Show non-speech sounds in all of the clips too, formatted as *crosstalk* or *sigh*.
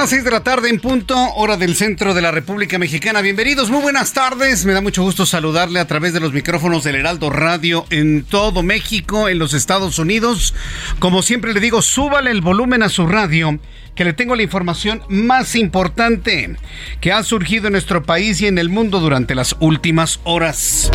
Las 6 de la tarde en punto, hora del centro de la República Mexicana. Bienvenidos, muy buenas tardes. Me da mucho gusto saludarle a través de los micrófonos del Heraldo Radio en todo México, en los Estados Unidos. Como siempre le digo, súbale el volumen a su radio, que le tengo la información más importante que ha surgido en nuestro país y en el mundo durante las últimas horas.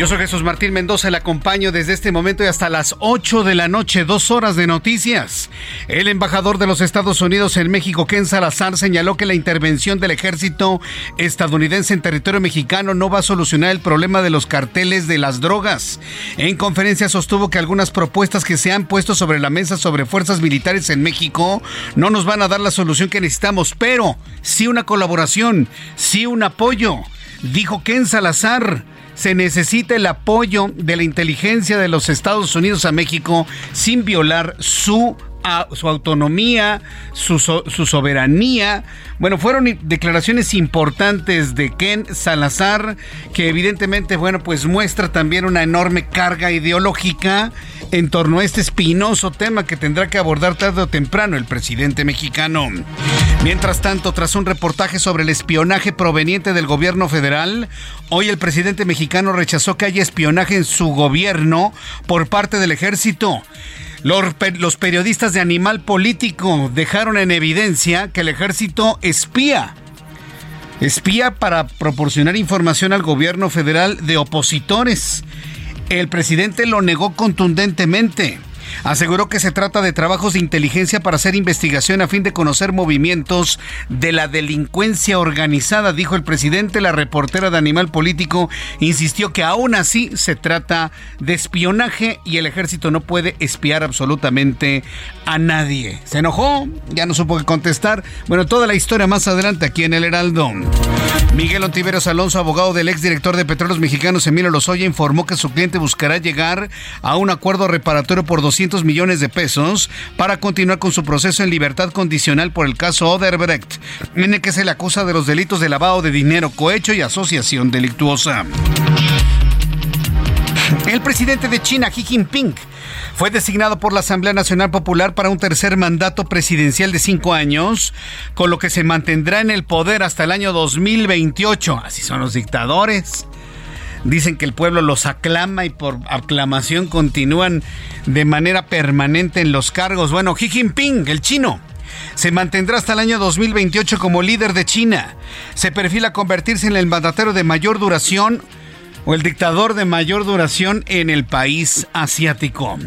Yo soy Jesús Martín Mendoza, le acompaño desde este momento y hasta las 8 de la noche, dos horas de noticias. El embajador de los Estados Unidos en México, Ken Salazar, señaló que la intervención del ejército estadounidense en territorio mexicano no va a solucionar el problema de los carteles de las drogas. En conferencia sostuvo que algunas propuestas que se han puesto sobre la mesa sobre fuerzas militares en México no nos van a dar la solución que necesitamos, pero sí una colaboración, sí un apoyo. Dijo Ken Salazar se necesita el apoyo de la inteligencia de los Estados Unidos a México sin violar su su autonomía, su, su, soberanía. Bueno, fueron declaraciones importantes de Ken Salazar, que evidentemente, bueno, pues muestra también una enorme carga ideológica en torno a este espinoso tema que tendrá que abordar tarde o temprano el presidente mexicano. Mientras tanto, tras un reportaje sobre el espionaje proveniente del gobierno federal, hoy el presidente mexicano rechazó que haya espionaje en su gobierno por parte del ejército. Los, periodistas de Animal Político dejaron en evidencia que el ejército espía. Espía para proporcionar información al gobierno federal de opositores. El presidente lo negó contundentemente. Aseguró que se trata de trabajos de inteligencia para hacer investigación a fin de conocer movimientos de la delincuencia organizada, dijo el presidente. La reportera de Animal Político insistió que aún así se trata de espionaje y el ejército no puede espiar absolutamente a nadie. Se enojó, ya no supo qué contestar. Bueno, toda la historia más adelante aquí en el Heraldo. Miguel Ontiveros Alonso, abogado del exdirector de Petróleos Mexicanos Emilio Lozoya, informó que su cliente buscará llegar a un acuerdo reparatorio por 200 millones de pesos para continuar con su proceso en libertad condicional por el caso Oderbrecht, en el que se le acusa de los delitos de lavado de dinero, cohecho y asociación delictuosa. El presidente de China, Xi Jinping, fue designado por la Asamblea Nacional Popular para un tercer mandato presidencial de cinco años, con lo que se mantendrá en el poder hasta el año 2028. Así son los dictadores. Dicen que el pueblo los aclama y por aclamación continúan de manera permanente en los cargos. Bueno, Xi Jinping, el chino, se mantendrá hasta el año 2028 como líder de China. Se perfila convertirse en el mandatario de mayor duración o el dictador de mayor duración en el país asiático.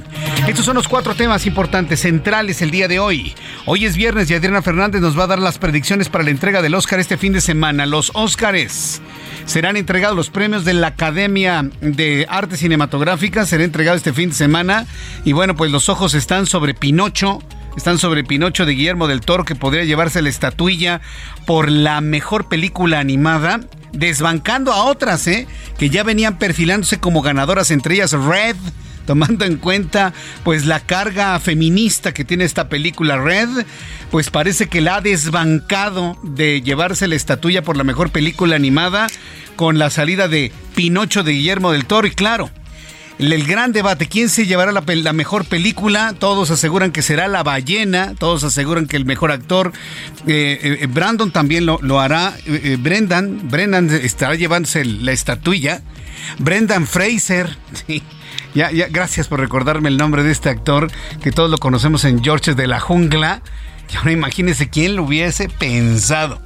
Estos son los cuatro temas importantes, centrales el día de hoy. Hoy es viernes y Adriana Fernández nos va a dar las predicciones para la entrega del Oscar este fin de semana. Los Óscares serán entregados los premios de la Academia de Artes Cinematográficas, será entregado este fin de semana. Y bueno, pues los ojos están sobre Pinocho. Están sobre Pinocho de Guillermo del Toro, que podría llevarse la estatuilla por la mejor película animada, desbancando a otras, ¿eh? que ya venían perfilándose como ganadoras, entre ellas Red, tomando en cuenta pues la carga feminista que tiene esta película Red, pues parece que la ha desbancado de llevarse la estatuilla por la mejor película animada con la salida de Pinocho de Guillermo del Toro y claro, el gran debate, ¿quién se llevará la, mejor película? Todos aseguran que será La Ballena, todos aseguran que el mejor actor, eh, eh, Brandon también lo, hará, eh, Brendan, Brendan estará llevándose la estatuilla, Brendan Fraser, *laughs* Ya, ya, gracias por recordarme el nombre de este actor que todos lo conocemos en George de la Jungla. Y ahora imagínense quién lo hubiese pensado.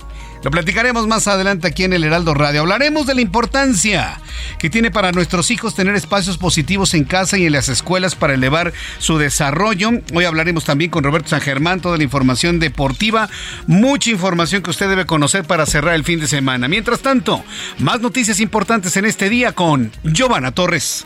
Lo platicaremos más adelante aquí en el Heraldo Radio. Hablaremos de la importancia que tiene para nuestros hijos tener espacios positivos en casa y en las escuelas para elevar su desarrollo. Hoy hablaremos también con Roberto San Germán, toda la información deportiva, mucha información que usted debe conocer para cerrar el fin de semana. Mientras tanto, más noticias importantes en este día con Giovanna Torres.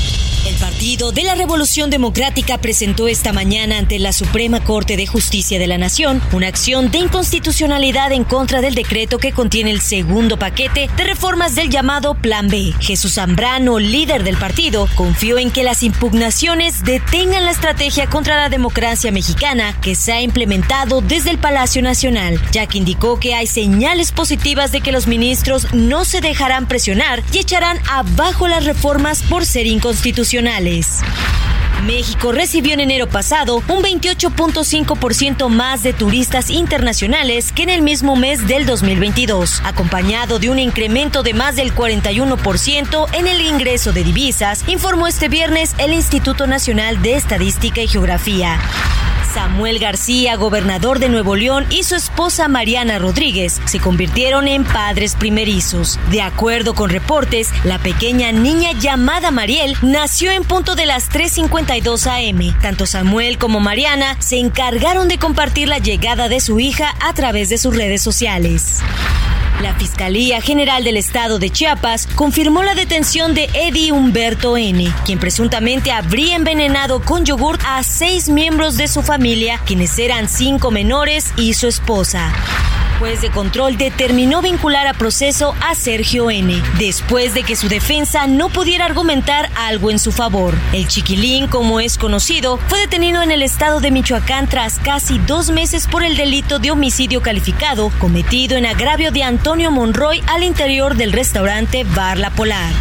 El Partido de la Revolución Democrática presentó esta mañana ante la Suprema Corte de Justicia de la Nación una acción de inconstitucionalidad en contra del decreto que contiene el segundo paquete de reformas del llamado Plan B. Jesús Zambrano, líder del partido, confió en que las impugnaciones detengan la estrategia contra la democracia mexicana que se ha implementado desde el Palacio Nacional, ya que indicó que hay señales positivas de que los ministros no se dejarán presionar y echarán abajo las reformas por ser inconstitucionales México recibió en enero pasado un 28.5% más de turistas internacionales que en el mismo mes del 2022, acompañado de un incremento de más del 41% en el ingreso de divisas, informó este viernes el Instituto Nacional de Estadística y Geografía. Samuel García, gobernador de Nuevo León, y su esposa Mariana Rodríguez se convirtieron en padres primerizos. De acuerdo con reportes, la pequeña niña llamada Mariel nació en punto de las 3.52 am. Tanto Samuel como Mariana se encargaron de compartir la llegada de su hija a través de sus redes sociales. La Fiscalía General del Estado de Chiapas confirmó la detención de Eddie Humberto N., quien presuntamente habría envenenado con yogur a seis miembros de su familia, quienes eran cinco menores y su esposa juez de control determinó vincular a proceso a Sergio N. después de que su defensa no pudiera argumentar algo en su favor. El chiquilín, como es conocido, fue detenido en el estado de Michoacán tras casi dos meses por el delito de homicidio calificado cometido en agravio de Antonio Monroy al interior del restaurante Bar La Polar.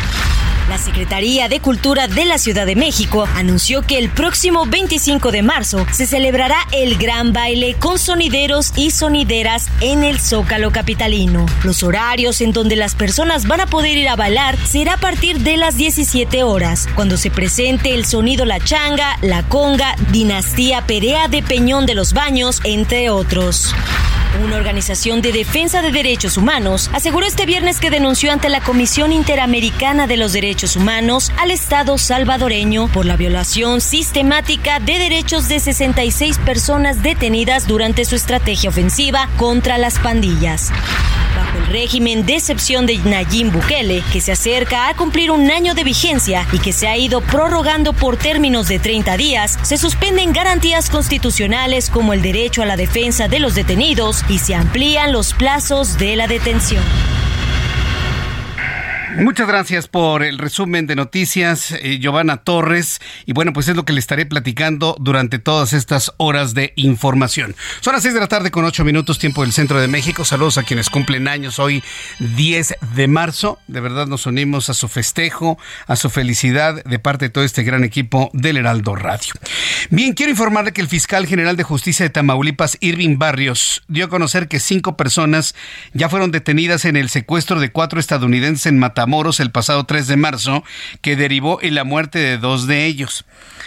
La Secretaría de Cultura de la Ciudad de México anunció que el próximo 25 de marzo se celebrará el gran baile con sonideros y sonideras en el Zócalo Capitalino. Los horarios en donde las personas van a poder ir a bailar será a partir de las 17 horas, cuando se presente el sonido La Changa, La Conga, Dinastía Perea de Peñón de los Baños, entre otros. Una organización de defensa de derechos humanos aseguró este viernes que denunció ante la Comisión Interamericana de los Derechos Humanos al Estado salvadoreño por la violación sistemática de derechos de 66 personas detenidas durante su estrategia ofensiva contra las pandillas bajo el régimen de excepción de Nayib Bukele, que se acerca a cumplir un año de vigencia y que se ha ido prorrogando por términos de 30 días, se suspenden garantías constitucionales como el derecho a la defensa de los detenidos y se amplían los plazos de la detención. Muchas gracias por el resumen de noticias, eh, Giovanna Torres. Y bueno, pues es lo que le estaré platicando durante todas estas horas de información. Son las 6 de la tarde con 8 minutos, tiempo del centro de México. Saludos a quienes cumplen años hoy, 10 de marzo. De verdad nos unimos a su festejo, a su felicidad de parte de todo este gran equipo del Heraldo Radio. Bien, quiero informarle que el fiscal general de justicia de Tamaulipas, Irving Barrios, dio a conocer que cinco personas ya fueron detenidas en el secuestro de cuatro estadounidenses en Matamoros Moros el pasado 3 de marzo, que derivó en la muerte de dos de ellos.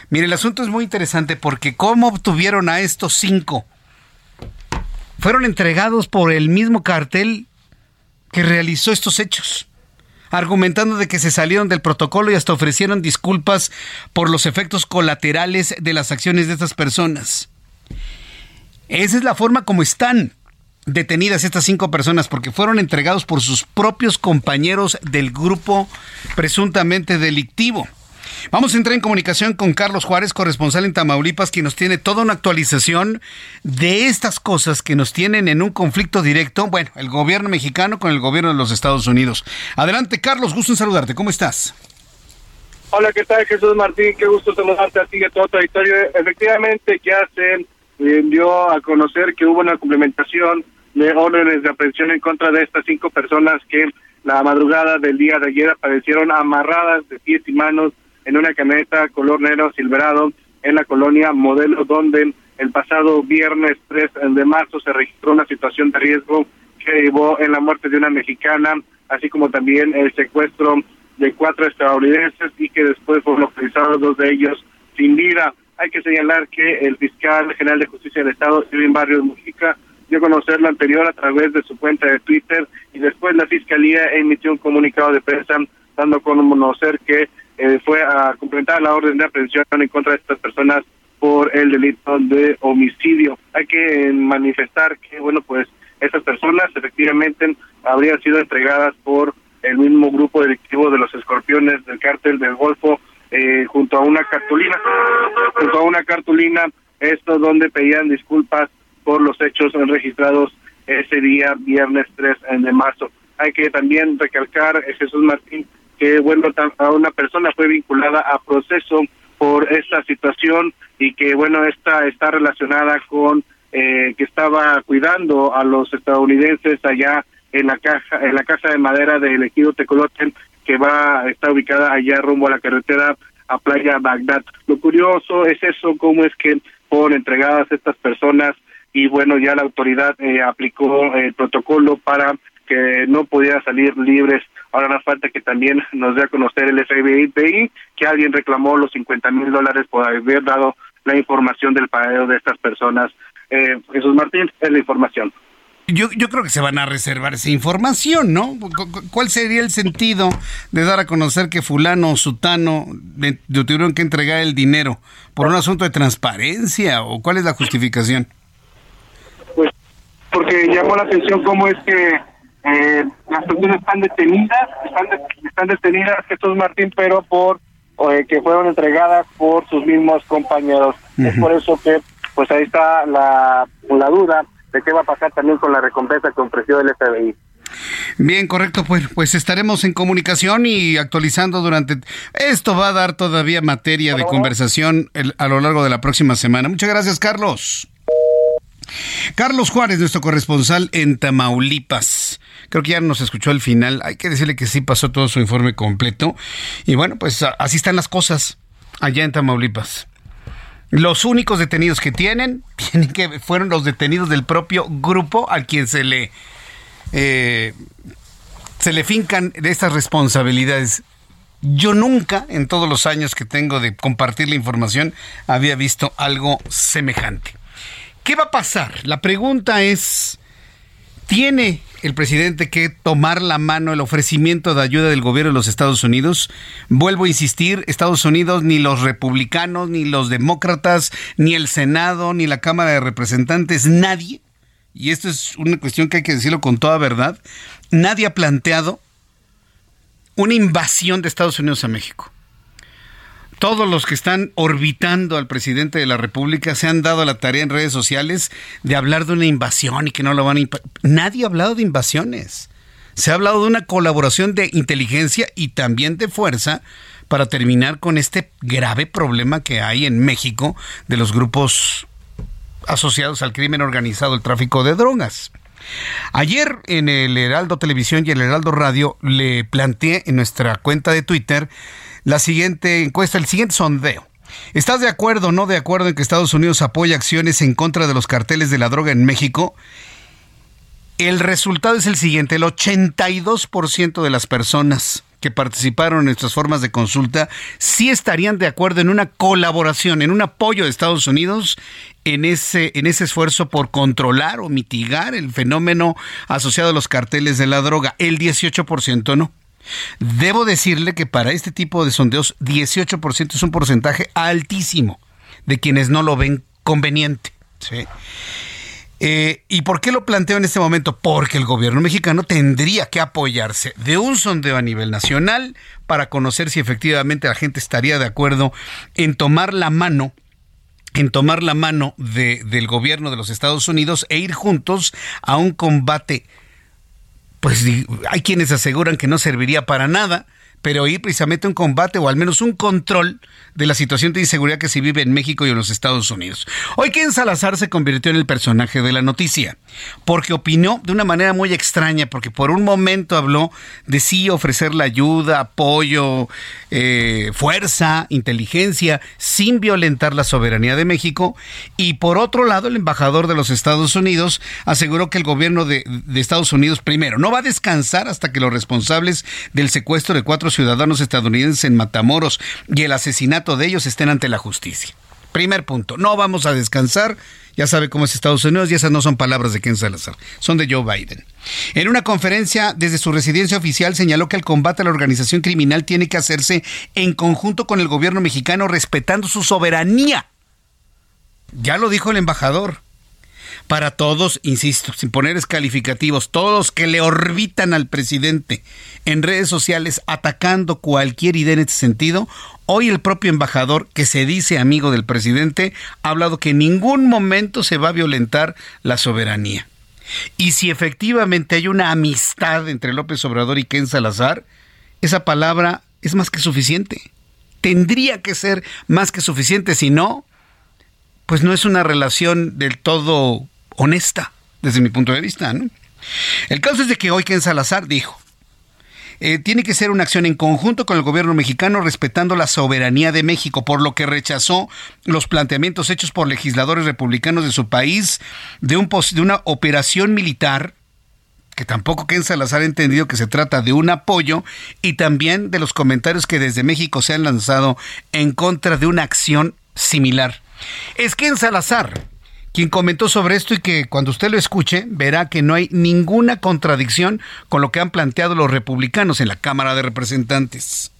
Mire, el asunto es muy interesante porque ¿cómo obtuvieron a estos cinco? Fueron entregados por el mismo cartel que realizó estos hechos argumentando de que se salieron del protocolo y hasta ofrecieron disculpas por los efectos colaterales de las acciones de estas personas. Esa es la forma como están detenidas estas cinco personas porque fueron entregados por sus propios compañeros del grupo presuntamente delictivo. Vamos a entrar en comunicación con Carlos Juárez, corresponsal en Tamaulipas, quien nos tiene toda una actualización de estas cosas que nos tienen en un conflicto directo, bueno, el gobierno mexicano con el gobierno de los Estados Unidos. Adelante, Carlos, gusto en saludarte. ¿Cómo estás? Hola, ¿qué tal, Jesús Martín? Qué gusto saludarte a ti a todo tu auditorio. Efectivamente, ya se dio a conocer que hubo una complementación de órdenes de aprehensión en contra de estas cinco personas que la madrugada del día de ayer aparecieron amarradas de pies y manos en una camioneta color negro silverado en la colonia Modelo, donde el pasado viernes 3 de marzo se registró una situación de riesgo que llevó en la muerte de una mexicana, así como también el secuestro de cuatro estadounidenses y que después fueron localizados dos de ellos sin vida. Hay que señalar que el fiscal general de justicia del Estado, Steven Barrios Mujica, conocer lo anterior a través de su cuenta de Twitter y después la fiscalía emitió un comunicado de prensa dando a conocer que eh, fue a complementar la orden de aprehensión en contra de estas personas por el delito de homicidio. Hay que manifestar que, bueno, pues estas personas efectivamente habrían sido entregadas por el mismo grupo delictivo de los escorpiones del cártel del Golfo eh, junto a una cartulina, junto a una cartulina, esto donde pedían disculpas por los hechos registrados ese día, viernes 3 de marzo. Hay que también recalcar, eh, Jesús Martín, que bueno, a una persona fue vinculada a proceso por esta situación y que bueno, esta está relacionada con eh, que estaba cuidando a los estadounidenses allá en la caja, en la casa de madera del ejido Tecoloten, que va, está ubicada allá rumbo a la carretera a Playa Bagdad. Lo curioso es eso, cómo es que fueron entregadas estas personas y bueno, ya la autoridad eh, aplicó el protocolo para que no pudiera salir libres. Ahora nos falta que también nos dé a conocer el FBI que alguien reclamó los 50 mil dólares por haber dado la información del paradero de estas personas. Eh, Jesús Martín, es la información. Yo, creo que se van a reservar esa información, ¿no? ¿Cuál sería el sentido de dar a conocer que fulano o sutano tuvieron que entregar el dinero por un asunto de transparencia o cuál es la justificación? Porque llamó la atención cómo es que eh, las personas están detenidas, están, detenidas Jesús Martín, pero por eh, que fueron entregadas por sus mismos compañeros. Es por eso que pues ahí está la, la duda de qué va a pasar también con la recompensa que ofreció el FBI. Bien, correcto, pues, pues estaremos en comunicación y actualizando durante... Esto va a dar todavía materia de conversación a lo largo de la próxima semana. Muchas gracias, Carlos. Carlos Juárez, nuestro corresponsal en Tamaulipas. Creo que ya nos escuchó al final. Hay que decirle que sí pasó todo su informe completo. Y bueno, pues así están las cosas allá en Tamaulipas. Los únicos detenidos que *laughs* tienen, que fueron los detenidos del propio grupo al quien se le eh, se le fincan de estas responsabilidades. Yo nunca, en todos los años que tengo de compartir la información, había visto algo semejante. ¿Qué va a pasar? La pregunta es, ¿tiene el presidente que tomar la mano el ofrecimiento de ayuda del gobierno de los Estados Unidos. Vuelvo a insistir, Estados Unidos, ni los republicanos, ni los demócratas, ni el Senado, ni la Cámara de Representantes, nadie, y esto es una cuestión que hay que decirlo con toda verdad, nadie ha planteado una invasión de Estados Unidos a México todos los que están orbitando al presidente de la República se han dado la tarea en redes sociales de hablar de una invasión y que no lo van a... Nadie ha hablado de invasiones. Se ha hablado de una colaboración de inteligencia y también de fuerza para terminar con este grave problema que hay en México de los grupos asociados al crimen organizado, el tráfico de drogas. Ayer en el Heraldo Televisión y el Heraldo Radio le planteé en nuestra cuenta de Twitter la siguiente encuesta, el siguiente sondeo. ¿Estás de acuerdo o no de acuerdo en que Estados Unidos apoya acciones en contra de los carteles de la droga en México? El resultado es el siguiente, el 82% de las personas que participaron en nuestras formas de consulta sí estarían de acuerdo en una colaboración, en un apoyo de Estados Unidos en ese, en ese esfuerzo por controlar o mitigar el fenómeno asociado a los carteles de la droga. El 18% no. Debo decirle que para este tipo de sondeos 18% es un porcentaje altísimo de quienes no lo ven conveniente. Eh, ¿Y por qué lo planteo en este momento? Porque el gobierno mexicano tendría que apoyarse de un sondeo a nivel nacional para conocer si efectivamente la gente estaría de acuerdo en tomar la mano en tomar la mano del gobierno de los Estados Unidos e ir juntos a un combate pues hay quienes aseguran que no serviría para nada, pero ir precisamente un combate o al menos un control de la situación de inseguridad que se vive en México y en los Estados Unidos. Hoy Ken Salazar se convirtió en el personaje de la noticia, porque opinó de una manera muy extraña, porque por un momento habló de sí ofrecer la ayuda, apoyo, eh, fuerza, inteligencia, sin violentar la soberanía de México, y por otro lado el embajador de los Estados Unidos aseguró que el gobierno de, de Estados Unidos primero no va a descansar hasta que los responsables del secuestro de cuatro ciudadanos estadounidenses en Matamoros y el asesinato de ellos estén ante la justicia. Primer punto, no vamos a descansar. Ya sabe cómo es Estados Unidos y esas no son palabras de Ken Salazar, son de Joe Biden. En una conferencia desde su residencia oficial señaló que el combate a la organización criminal tiene que hacerse en conjunto con el gobierno mexicano respetando su soberanía. Ya lo dijo el embajador para todos, insisto, sin poner calificativos, todos que le orbitan al presidente en redes sociales atacando cualquier idea en este sentido. Hoy el propio embajador, que se dice amigo del presidente, ha hablado que en ningún momento se va a violentar la soberanía. Y si efectivamente hay una amistad entre López Obrador y Ken Salazar, esa palabra es más que suficiente. Tendría que ser más que suficiente, si no, pues no es una relación del todo honesta, desde mi punto de vista. ¿no? El caso es de que hoy Ken Salazar dijo, eh, tiene que ser una acción en conjunto con el gobierno mexicano respetando la soberanía de México, por lo que rechazó los planteamientos hechos por legisladores republicanos de su país de, un, de una operación militar que tampoco Ken Salazar ha entendido que se trata de un apoyo y también de los comentarios que desde México se han lanzado en contra de una acción similar. Es Ken Salazar quien comentó sobre esto y que cuando usted lo escuche verá que no hay ninguna contradicción con lo que han planteado los republicanos en la Cámara de Representantes.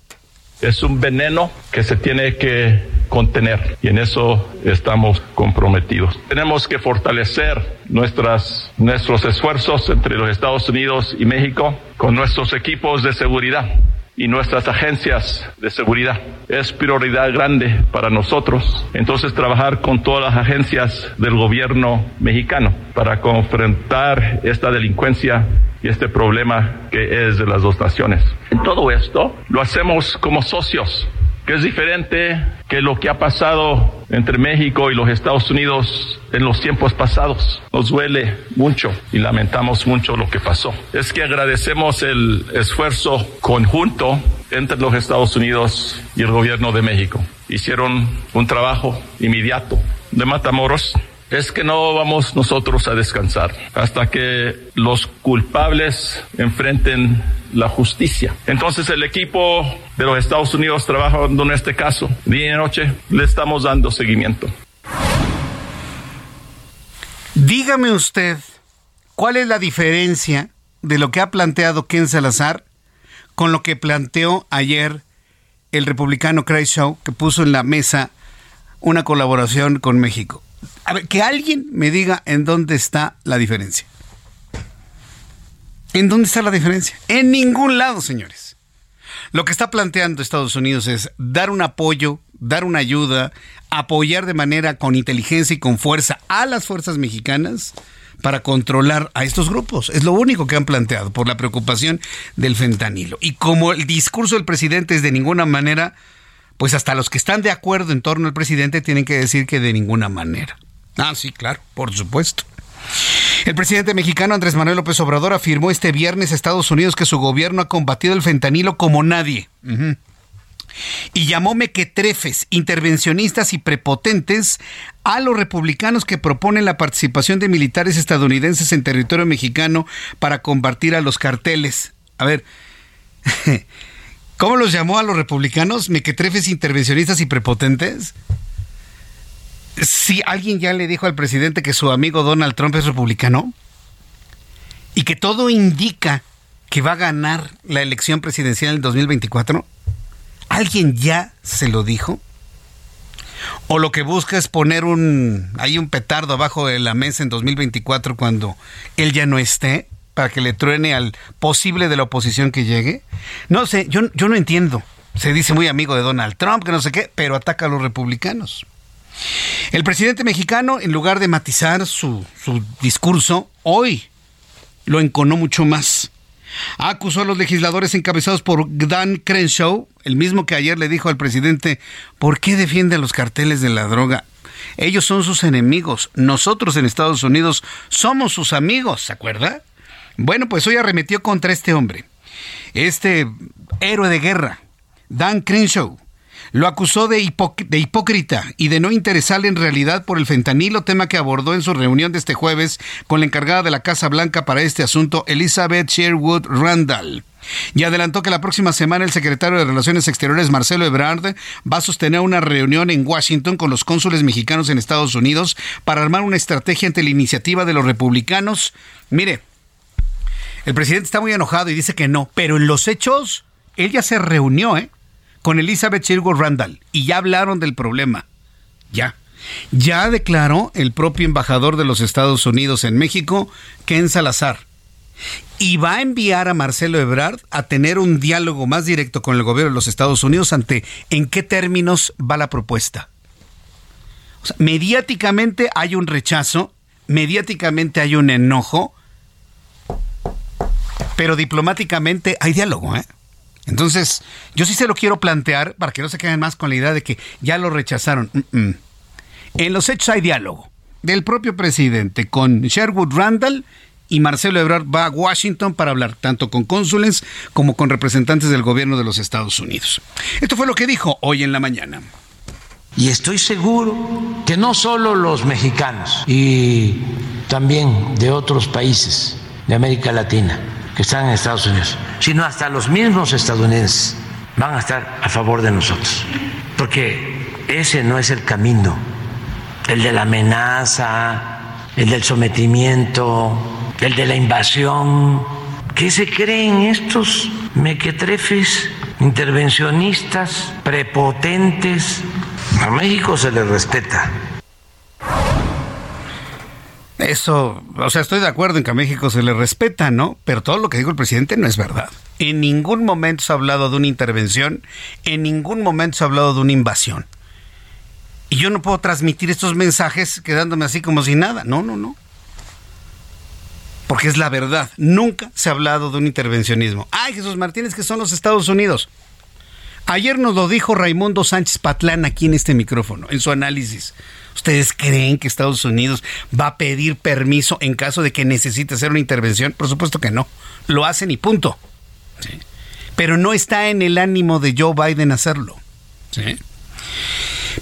Es un veneno que se tiene que contener y en eso estamos comprometidos. Tenemos que fortalecer nuestras, nuestros esfuerzos entre los Estados Unidos y México con nuestros equipos de seguridad y nuestras agencias de seguridad. Es prioridad grande para nosotros. Entonces trabajar con todas las agencias del gobierno mexicano para confrontar esta delincuencia y este problema que es de las dos naciones. En todo esto lo hacemos como socios que es diferente que lo que ha pasado entre México y los Estados Unidos en los tiempos pasados. Nos duele mucho y lamentamos mucho lo que pasó. Es que agradecemos el esfuerzo conjunto entre los Estados Unidos y el gobierno de México. Hicieron un trabajo inmediato de Matamoros es que no vamos nosotros a descansar hasta que los culpables enfrenten la justicia. Entonces el equipo de los Estados Unidos trabajando en este caso, día y noche, le estamos dando seguimiento. Dígame usted, ¿cuál es la diferencia de lo que ha planteado Ken Salazar con lo que planteó ayer el republicano Craig que puso en la mesa una colaboración con México? A ver, que alguien me diga en dónde está la diferencia. ¿En dónde está la diferencia? En ningún lado, señores. Lo que está planteando Estados Unidos es dar un apoyo, dar una ayuda, apoyar de manera con inteligencia y con fuerza a las fuerzas mexicanas para controlar a estos grupos. Es lo único que han planteado por la preocupación del fentanilo. Y como el discurso del presidente es de ninguna manera, pues hasta los que están de acuerdo en torno al presidente tienen que decir que de ninguna manera. Ah, sí, claro, por supuesto. El presidente mexicano Andrés Manuel López Obrador afirmó este viernes a Estados Unidos que su gobierno ha combatido el fentanilo como nadie. Y llamó mequetrefes, intervencionistas y prepotentes a los republicanos que proponen la participación de militares estadounidenses en territorio mexicano para combatir a los carteles. A ver, *laughs* ¿cómo los llamó a los republicanos? ¿Mequetrefes, intervencionistas y prepotentes? si alguien ya le dijo al presidente que su amigo Donald Trump es republicano y que todo indica que va a ganar la elección presidencial en 2024, ¿alguien ya se lo dijo? ¿O lo que busca es poner un ahí un petardo abajo de la mesa en 2024 cuando él ya no esté para que le truene al posible de la oposición que llegue? No sé, yo, yo no entiendo. Se dice muy amigo de Donald Trump, que no sé qué, pero ataca a los republicanos. El presidente mexicano, en lugar de matizar su, discurso, hoy lo enconó mucho más. Acusó a los legisladores encabezados por Dan Crenshaw, el mismo que ayer le dijo al presidente, ¿por qué defiende a los carteles de la droga? Ellos son sus enemigos. Nosotros en Estados Unidos somos sus amigos, ¿se acuerda? Bueno, pues hoy arremetió contra este hombre, este héroe de guerra, Dan Crenshaw. Lo acusó de, hipócrita y de no interesarle en realidad por el fentanilo, tema que abordó en su reunión de este jueves con la encargada de la Casa Blanca para este asunto, Elizabeth Sherwood Randall. Y adelantó que la próxima semana el secretario de Relaciones Exteriores, Marcelo Ebrard, va a sostener una reunión en Washington con los cónsules mexicanos en Estados Unidos para armar una estrategia ante la iniciativa de los republicanos. Mire, el presidente está muy enojado y dice que no, pero en los hechos, él ya se reunió, ¿eh? con Elizabeth Sherwood Randall y ya hablaron del problema. Ya. Ya declaró el propio embajador de los Estados Unidos en México, Ken Salazar. Y va a enviar a Marcelo Ebrard a tener un diálogo más directo con el gobierno de los Estados Unidos ante en qué términos va la propuesta. mediáticamente hay un rechazo, mediáticamente hay un enojo, pero diplomáticamente hay diálogo, ¿eh? Entonces, yo sí se lo quiero plantear para que no se queden más con la idea de que ya lo rechazaron. En los hechos hay diálogo del propio presidente con Sherwood Randall y Marcelo Ebrard va a Washington para hablar tanto con cónsules como con representantes del gobierno de los Estados Unidos. Esto fue lo que dijo hoy en la mañana. Y estoy seguro que no solo los mexicanos y también de otros países de América Latina que están en Estados Unidos, sino hasta los mismos estadounidenses van a estar a favor de nosotros. Porque ese no es el camino, el de la amenaza, el del sometimiento, el de la invasión. ¿Qué se creen estos mequetrefes, intervencionistas, prepotentes? A México se le respeta eso, o sea, estoy de acuerdo en que a México se le respeta, ¿no? Pero todo lo que dijo el presidente no es verdad. En ningún momento se ha hablado de una intervención, en ningún momento se ha hablado de una invasión. Y yo no puedo transmitir estos mensajes quedándome así como si nada. No, no, no. Porque es la verdad. Nunca se ha hablado de un intervencionismo. Ay, Jesús Martínez, que son los Estados Unidos. Ayer nos lo dijo Raimundo Sánchez Patlán aquí en este micrófono, en su análisis. ¿Ustedes creen que Estados Unidos va a pedir permiso en caso de que necesite hacer una intervención? Por supuesto que no. Lo hacen y punto. Pero no está en el ánimo de Joe Biden hacerlo.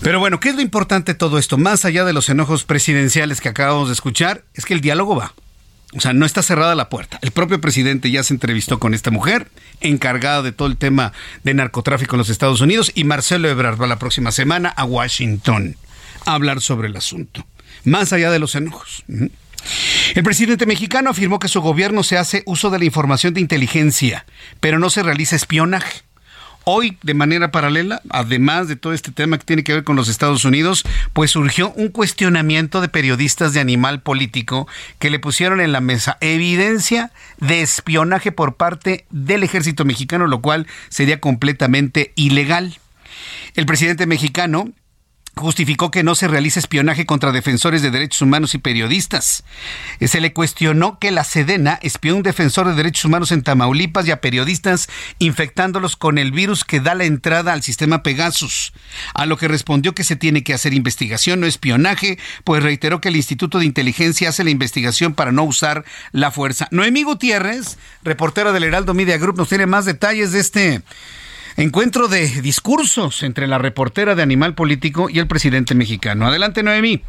Pero bueno, ¿qué es lo importante de todo esto? Más allá de los enojos presidenciales que acabamos de escuchar, es que el diálogo va. O sea, no está cerrada la puerta. El propio presidente ya se entrevistó con esta mujer, encargada de todo el tema de narcotráfico en los Estados Unidos, y Marcelo Ebrard va la próxima semana a Washington hablar sobre el asunto, más allá de los enojos. El presidente mexicano afirmó que su gobierno se hace uso de la información de inteligencia, pero no se realiza espionaje. Hoy, de manera paralela, además de todo este tema que tiene que ver con los Estados Unidos, pues surgió un cuestionamiento de periodistas de Animal Político que le pusieron en la mesa evidencia de espionaje por parte del ejército mexicano, lo cual sería completamente ilegal. El presidente mexicano justificó que no se realice espionaje contra defensores de derechos humanos y periodistas. Eh, se le cuestionó que la Sedena espió a un defensor de derechos humanos en Tamaulipas y a periodistas infectándolos con el virus que da la entrada al sistema Pegasus. A lo que respondió que se tiene que hacer investigación, no espionaje, pues reiteró que el Instituto de Inteligencia hace la investigación para no usar la fuerza. Noemí Gutiérrez, reportera del Heraldo Media Group, nos tiene más detalles de este Encuentro de discursos entre la reportera de Animal Político y el presidente mexicano. Adelante, Noemí.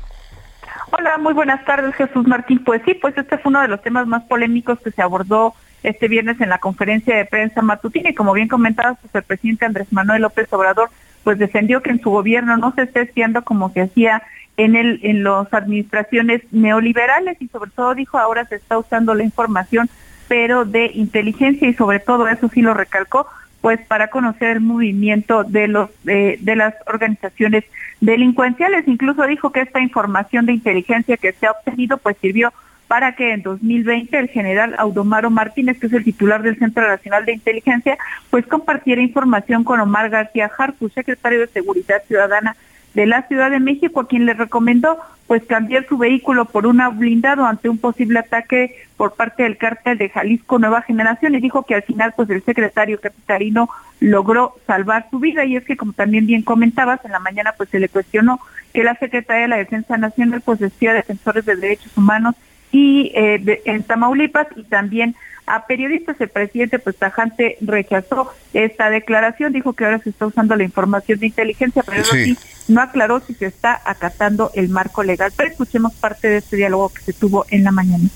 Hola, muy buenas tardes, Jesús Martín. Pues sí, pues este fue uno de los temas más polémicos que se abordó este viernes en la conferencia de prensa matutina y como bien comentabas, pues el presidente Andrés Manuel López Obrador pues defendió que en su gobierno no se esté espiando como que hacía en el en las administraciones neoliberales y sobre todo dijo ahora se está usando la información pero de inteligencia y sobre todo eso sí lo recalcó pues para conocer el movimiento de los de las organizaciones delincuenciales. Incluso dijo que esta información de inteligencia que se ha obtenido pues sirvió para que en 2020 el general Audomaro Martínez, que es el titular del Centro Nacional de Inteligencia, pues compartiera información con Omar García Harfuch, secretario de Seguridad Ciudadana de la Ciudad de México, a quien le recomendó pues cambiar su vehículo por un blindado ante un posible ataque por parte del cártel de Jalisco Nueva Generación. Y dijo que al final pues el secretario capitalino logró salvar su vida. Y es que como también bien comentabas en la mañana pues se le cuestionó que la Secretaría de la Defensa Nacional pues decía defensores de derechos humanos y eh, en Tamaulipas y también a periodistas. El presidente pues tajante rechazó esta declaración, dijo que ahora se está usando la información de inteligencia, pero sí, no aclaró si se está acatando el marco legal. Pero escuchemos parte de este diálogo que se tuvo en la mañana.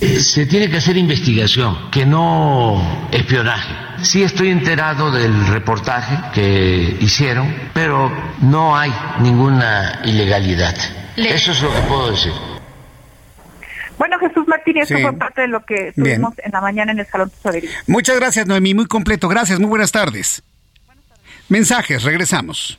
Se tiene que hacer investigación, que no espionaje. Sí estoy enterado del reportaje que hicieron, pero no hay ninguna ilegalidad. Eso es lo que puedo decir. Bueno, Jesús Martínez, eso fue parte de lo que tuvimos en la mañana en el Salón Tesorería. Muchas gracias, Noemí. Muy completo. Gracias. Muy buenas tardes. Mensajes. Regresamos.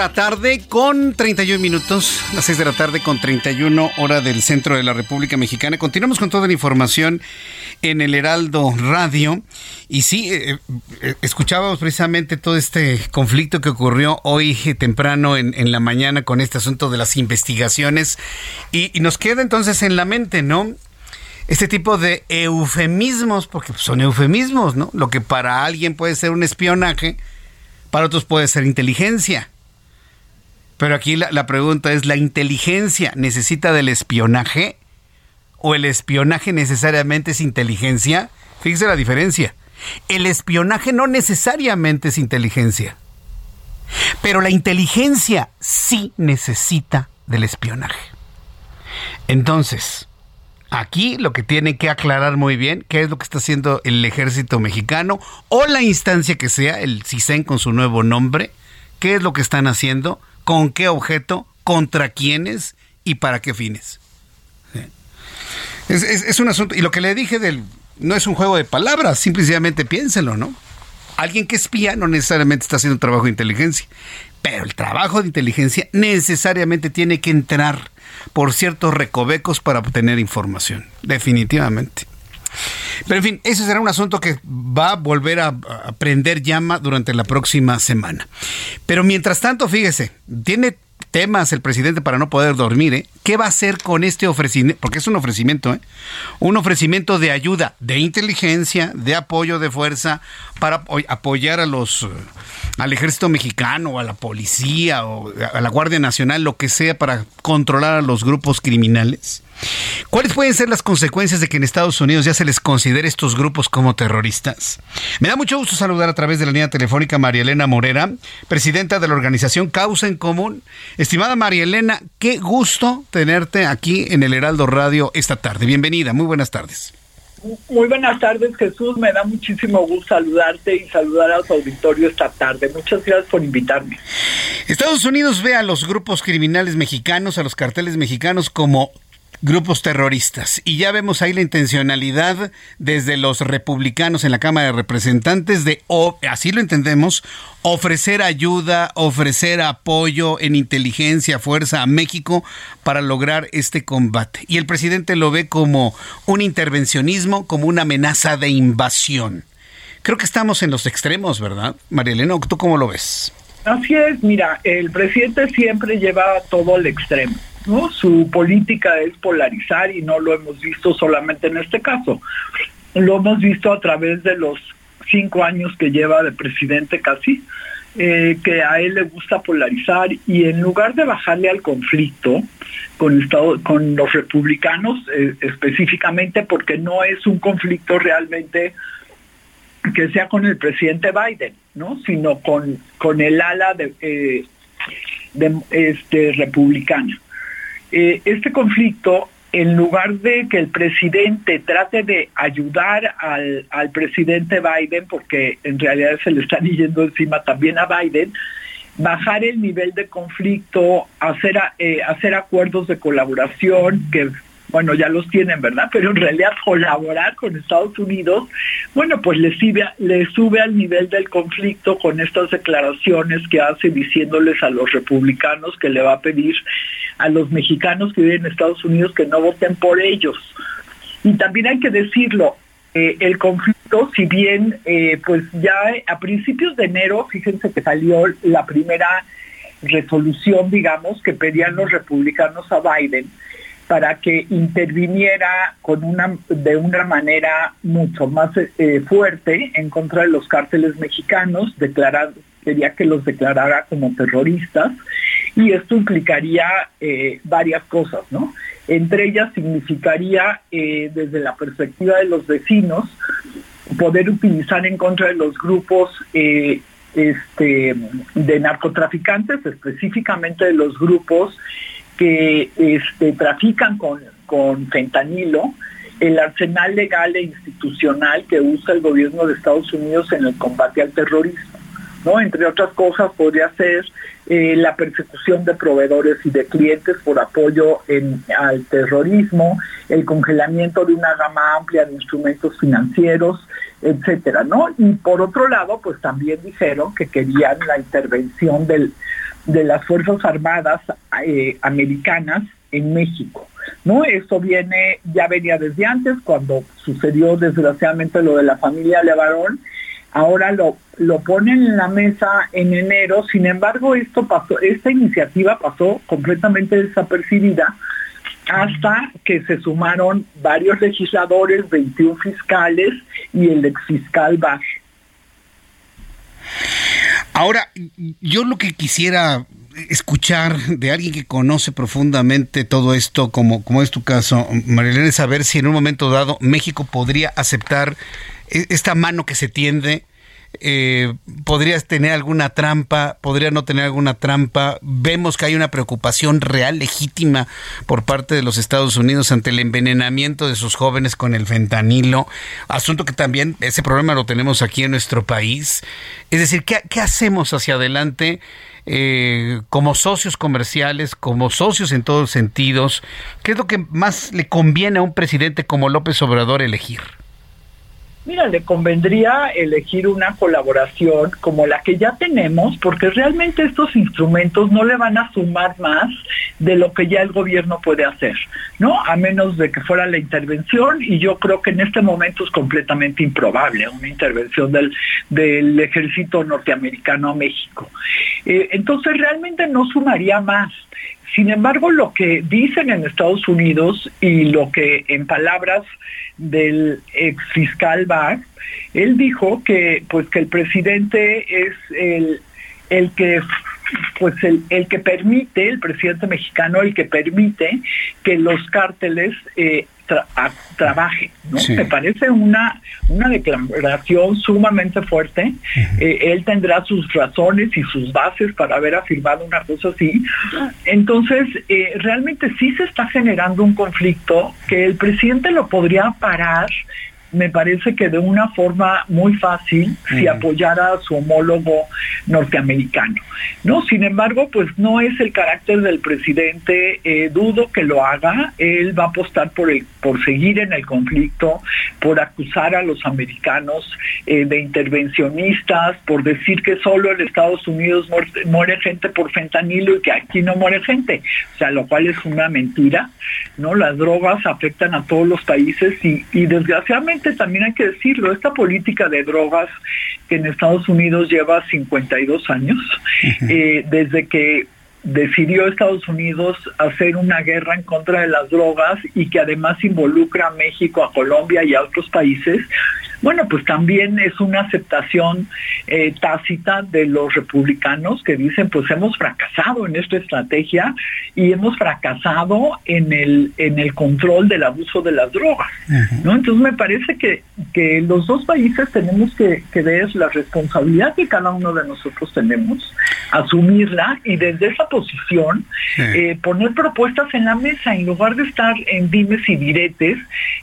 La tarde con 31 minutos, las 6 de la tarde con 31 hora del centro de la República Mexicana. Continuamos con toda la información en el Heraldo Radio. Y sí, eh, eh, escuchábamos precisamente todo este conflicto que ocurrió hoy temprano en, la mañana con este asunto de las investigaciones. Y nos queda entonces en la mente, ¿no? Este tipo de eufemismos, porque son eufemismos, ¿no? Lo que para alguien puede ser un espionaje, para otros puede ser inteligencia. Pero aquí la, pregunta es, ¿la inteligencia necesita del espionaje? ¿O el espionaje necesariamente es inteligencia? Fíjese la diferencia. El espionaje no necesariamente es inteligencia. Pero la inteligencia sí necesita del espionaje. Entonces, aquí lo que tiene que aclarar muy bien, qué es lo que está haciendo el ejército mexicano o la instancia que sea, el CISEN con su nuevo nombre, qué es lo que están haciendo con qué objeto, contra quiénes y para qué fines. Es, un asunto, y lo que le dije del, no es un juego de palabras, simplemente piénselo, ¿no? Alguien que espía no necesariamente está haciendo un trabajo de inteligencia, pero el trabajo de inteligencia necesariamente tiene que entrar por ciertos recovecos para obtener información, definitivamente. Pero en fin, ese será un asunto que va a volver a, prender llama durante la próxima semana. Pero mientras tanto, fíjese, tiene temas el presidente para no poder dormir, ¿eh? ¿Qué va a hacer con este ofrecimiento? Porque es un ofrecimiento, ¿eh? Un ofrecimiento de ayuda, de inteligencia, de apoyo de fuerza para apoyar a los al ejército mexicano, a la policía o a la Guardia Nacional, lo que sea para controlar a los grupos criminales. ¿Cuáles pueden ser las consecuencias de que en Estados Unidos ya se les considere estos grupos como terroristas? Me da mucho gusto saludar a través de la línea telefónica María Elena Morera, presidenta de la organización Causa en Común. Estimada María Elena, qué gusto tenerte aquí en el Heraldo Radio esta tarde. Bienvenida, muy buenas tardes. Muy buenas tardes, Jesús. Me da muchísimo gusto saludarte y saludar a tu auditorio esta tarde. Muchas gracias por invitarme. Estados Unidos ve a los grupos criminales mexicanos, a los carteles mexicanos como grupos terroristas. Y ya vemos ahí la intencionalidad desde los republicanos en la Cámara de Representantes de, así lo entendemos, ofrecer ayuda, ofrecer apoyo en inteligencia, fuerza a México para lograr este combate. Y el presidente lo ve como un intervencionismo, como una amenaza de invasión. Creo que estamos en los extremos, ¿verdad? María Elena, ¿tú cómo lo ves? Así es, mira, el presidente siempre lleva todo al extremo. Su política es polarizar y no lo hemos visto solamente en este caso. Lo hemos visto a través de los cinco años que lleva de presidente casi, eh, que a él le gusta polarizar y en lugar de bajarle al conflicto con, con los republicanos eh, específicamente, porque no es un conflicto realmente que sea con el presidente Biden, ¿no? sino con, con el ala de, eh, de este, republicana. Este conflicto en lugar de que el presidente trate de ayudar al, presidente Biden, porque en realidad se le están *laughs* yendo encima también a Biden, bajar el nivel de conflicto, hacer, eh, hacer acuerdos de colaboración que bueno, ya los tienen, ¿verdad? Pero en realidad colaborar con Estados Unidos, bueno, pues le sube, le sube al nivel del conflicto con estas declaraciones que hace diciéndoles a los republicanos que le va a pedir a los mexicanos que viven en Estados Unidos que no voten por ellos. Y también hay que decirlo, eh, el conflicto, si bien eh, pues ya a principios de enero, fíjense que salió la primera resolución, digamos, que pedían los republicanos a Biden, para que interviniera con una, de una manera mucho más eh, fuerte en contra de los cárteles mexicanos, declarar, quería que los declarara como terroristas, y esto implicaría eh, varias cosas, ¿no? Entre ellas significaría, eh, desde la perspectiva de los vecinos, poder utilizar en contra de los grupos este, de narcotraficantes, específicamente de los grupos que este, trafican con, con fentanilo, el arsenal legal e institucional que usa el gobierno de Estados Unidos en el combate al terrorismo. ¿no? Entre otras cosas podría ser eh, la persecución de proveedores y de clientes por apoyo al terrorismo, el congelamiento de una gama amplia de instrumentos financieros, etcétera, ¿no? Y por otro lado, pues también dijeron que querían la intervención del, de las Fuerzas Armadas eh, americanas en México. ¿no? Esto viene, ya venía desde antes, cuando sucedió desgraciadamente lo de la familia Levarón, ahora lo, lo ponen en la mesa en enero, sin embargo esto pasó, esta iniciativa pasó completamente desapercibida hasta que se sumaron varios legisladores, 21 fiscales y el exfiscal Bach Ahora, yo lo que quisiera escuchar de alguien que conoce profundamente todo esto, como, como es tu caso, Marilena, es saber si en un momento dado México podría aceptar e, esta mano que se tiende eh, podrías tener alguna trampa, podría no tener alguna trampa. Vemos que hay una preocupación real, legítima, por parte de los Estados Unidos ante el envenenamiento de sus jóvenes con el fentanilo, asunto que también ese problema lo tenemos aquí en nuestro país. Es decir, ¿qué, hacemos hacia adelante? Eh, como socios comerciales, como socios en todos sentidos, ¿qué es lo que más le conviene a un presidente como López Obrador elegir? Mira, le convendría elegir una colaboración como la que ya tenemos, porque realmente estos instrumentos no le van a sumar más de lo que ya el gobierno puede hacer, ¿no? A menos de que fuera la intervención, y yo creo que en este momento es completamente improbable una intervención del, del ejército norteamericano a México. Eh, entonces realmente no sumaría más. Sin embargo, lo que dicen en Estados Unidos y lo que en palabras del ex fiscal Barr, él dijo que pues que el presidente es el, el que pues el, el, que permite, el presidente mexicano, el que permite que los cárteles eh, trabajen. ¿no? Me parece una, una declaración sumamente fuerte. Eh, él tendrá sus razones y sus bases para haber afirmado una cosa así. Entonces, eh, realmente sí se está generando un conflicto que el presidente lo podría parar me parece que de una forma muy fácil si apoyara a su homólogo norteamericano. No, sin embargo, pues no es el carácter del presidente, eh, dudo que lo haga, él va a apostar por el, por seguir en el conflicto, por acusar a los americanos eh, de intervencionistas, por decir que solo en Estados Unidos muere, gente por fentanilo y que aquí no muere gente, o sea, lo cual es una mentira, ¿no? Las drogas afectan a todos los países y, y desgraciadamente finalmente también hay que decirlo, esta política de drogas que en Estados Unidos lleva 52 años, eh, desde que decidió Estados Unidos hacer una guerra en contra de las drogas y que además involucra a México, a Colombia y a otros países, bueno, pues también es una aceptación eh, tácita de los republicanos que dicen, pues hemos fracasado en esta estrategia y hemos fracasado en el, en el control del abuso de las drogas. ¿no? Entonces me parece que, que los dos países tenemos que, que ver la responsabilidad que cada uno de nosotros tenemos, asumirla y desde esa posición eh, poner propuestas en la mesa en lugar de estar en dimes y diretes,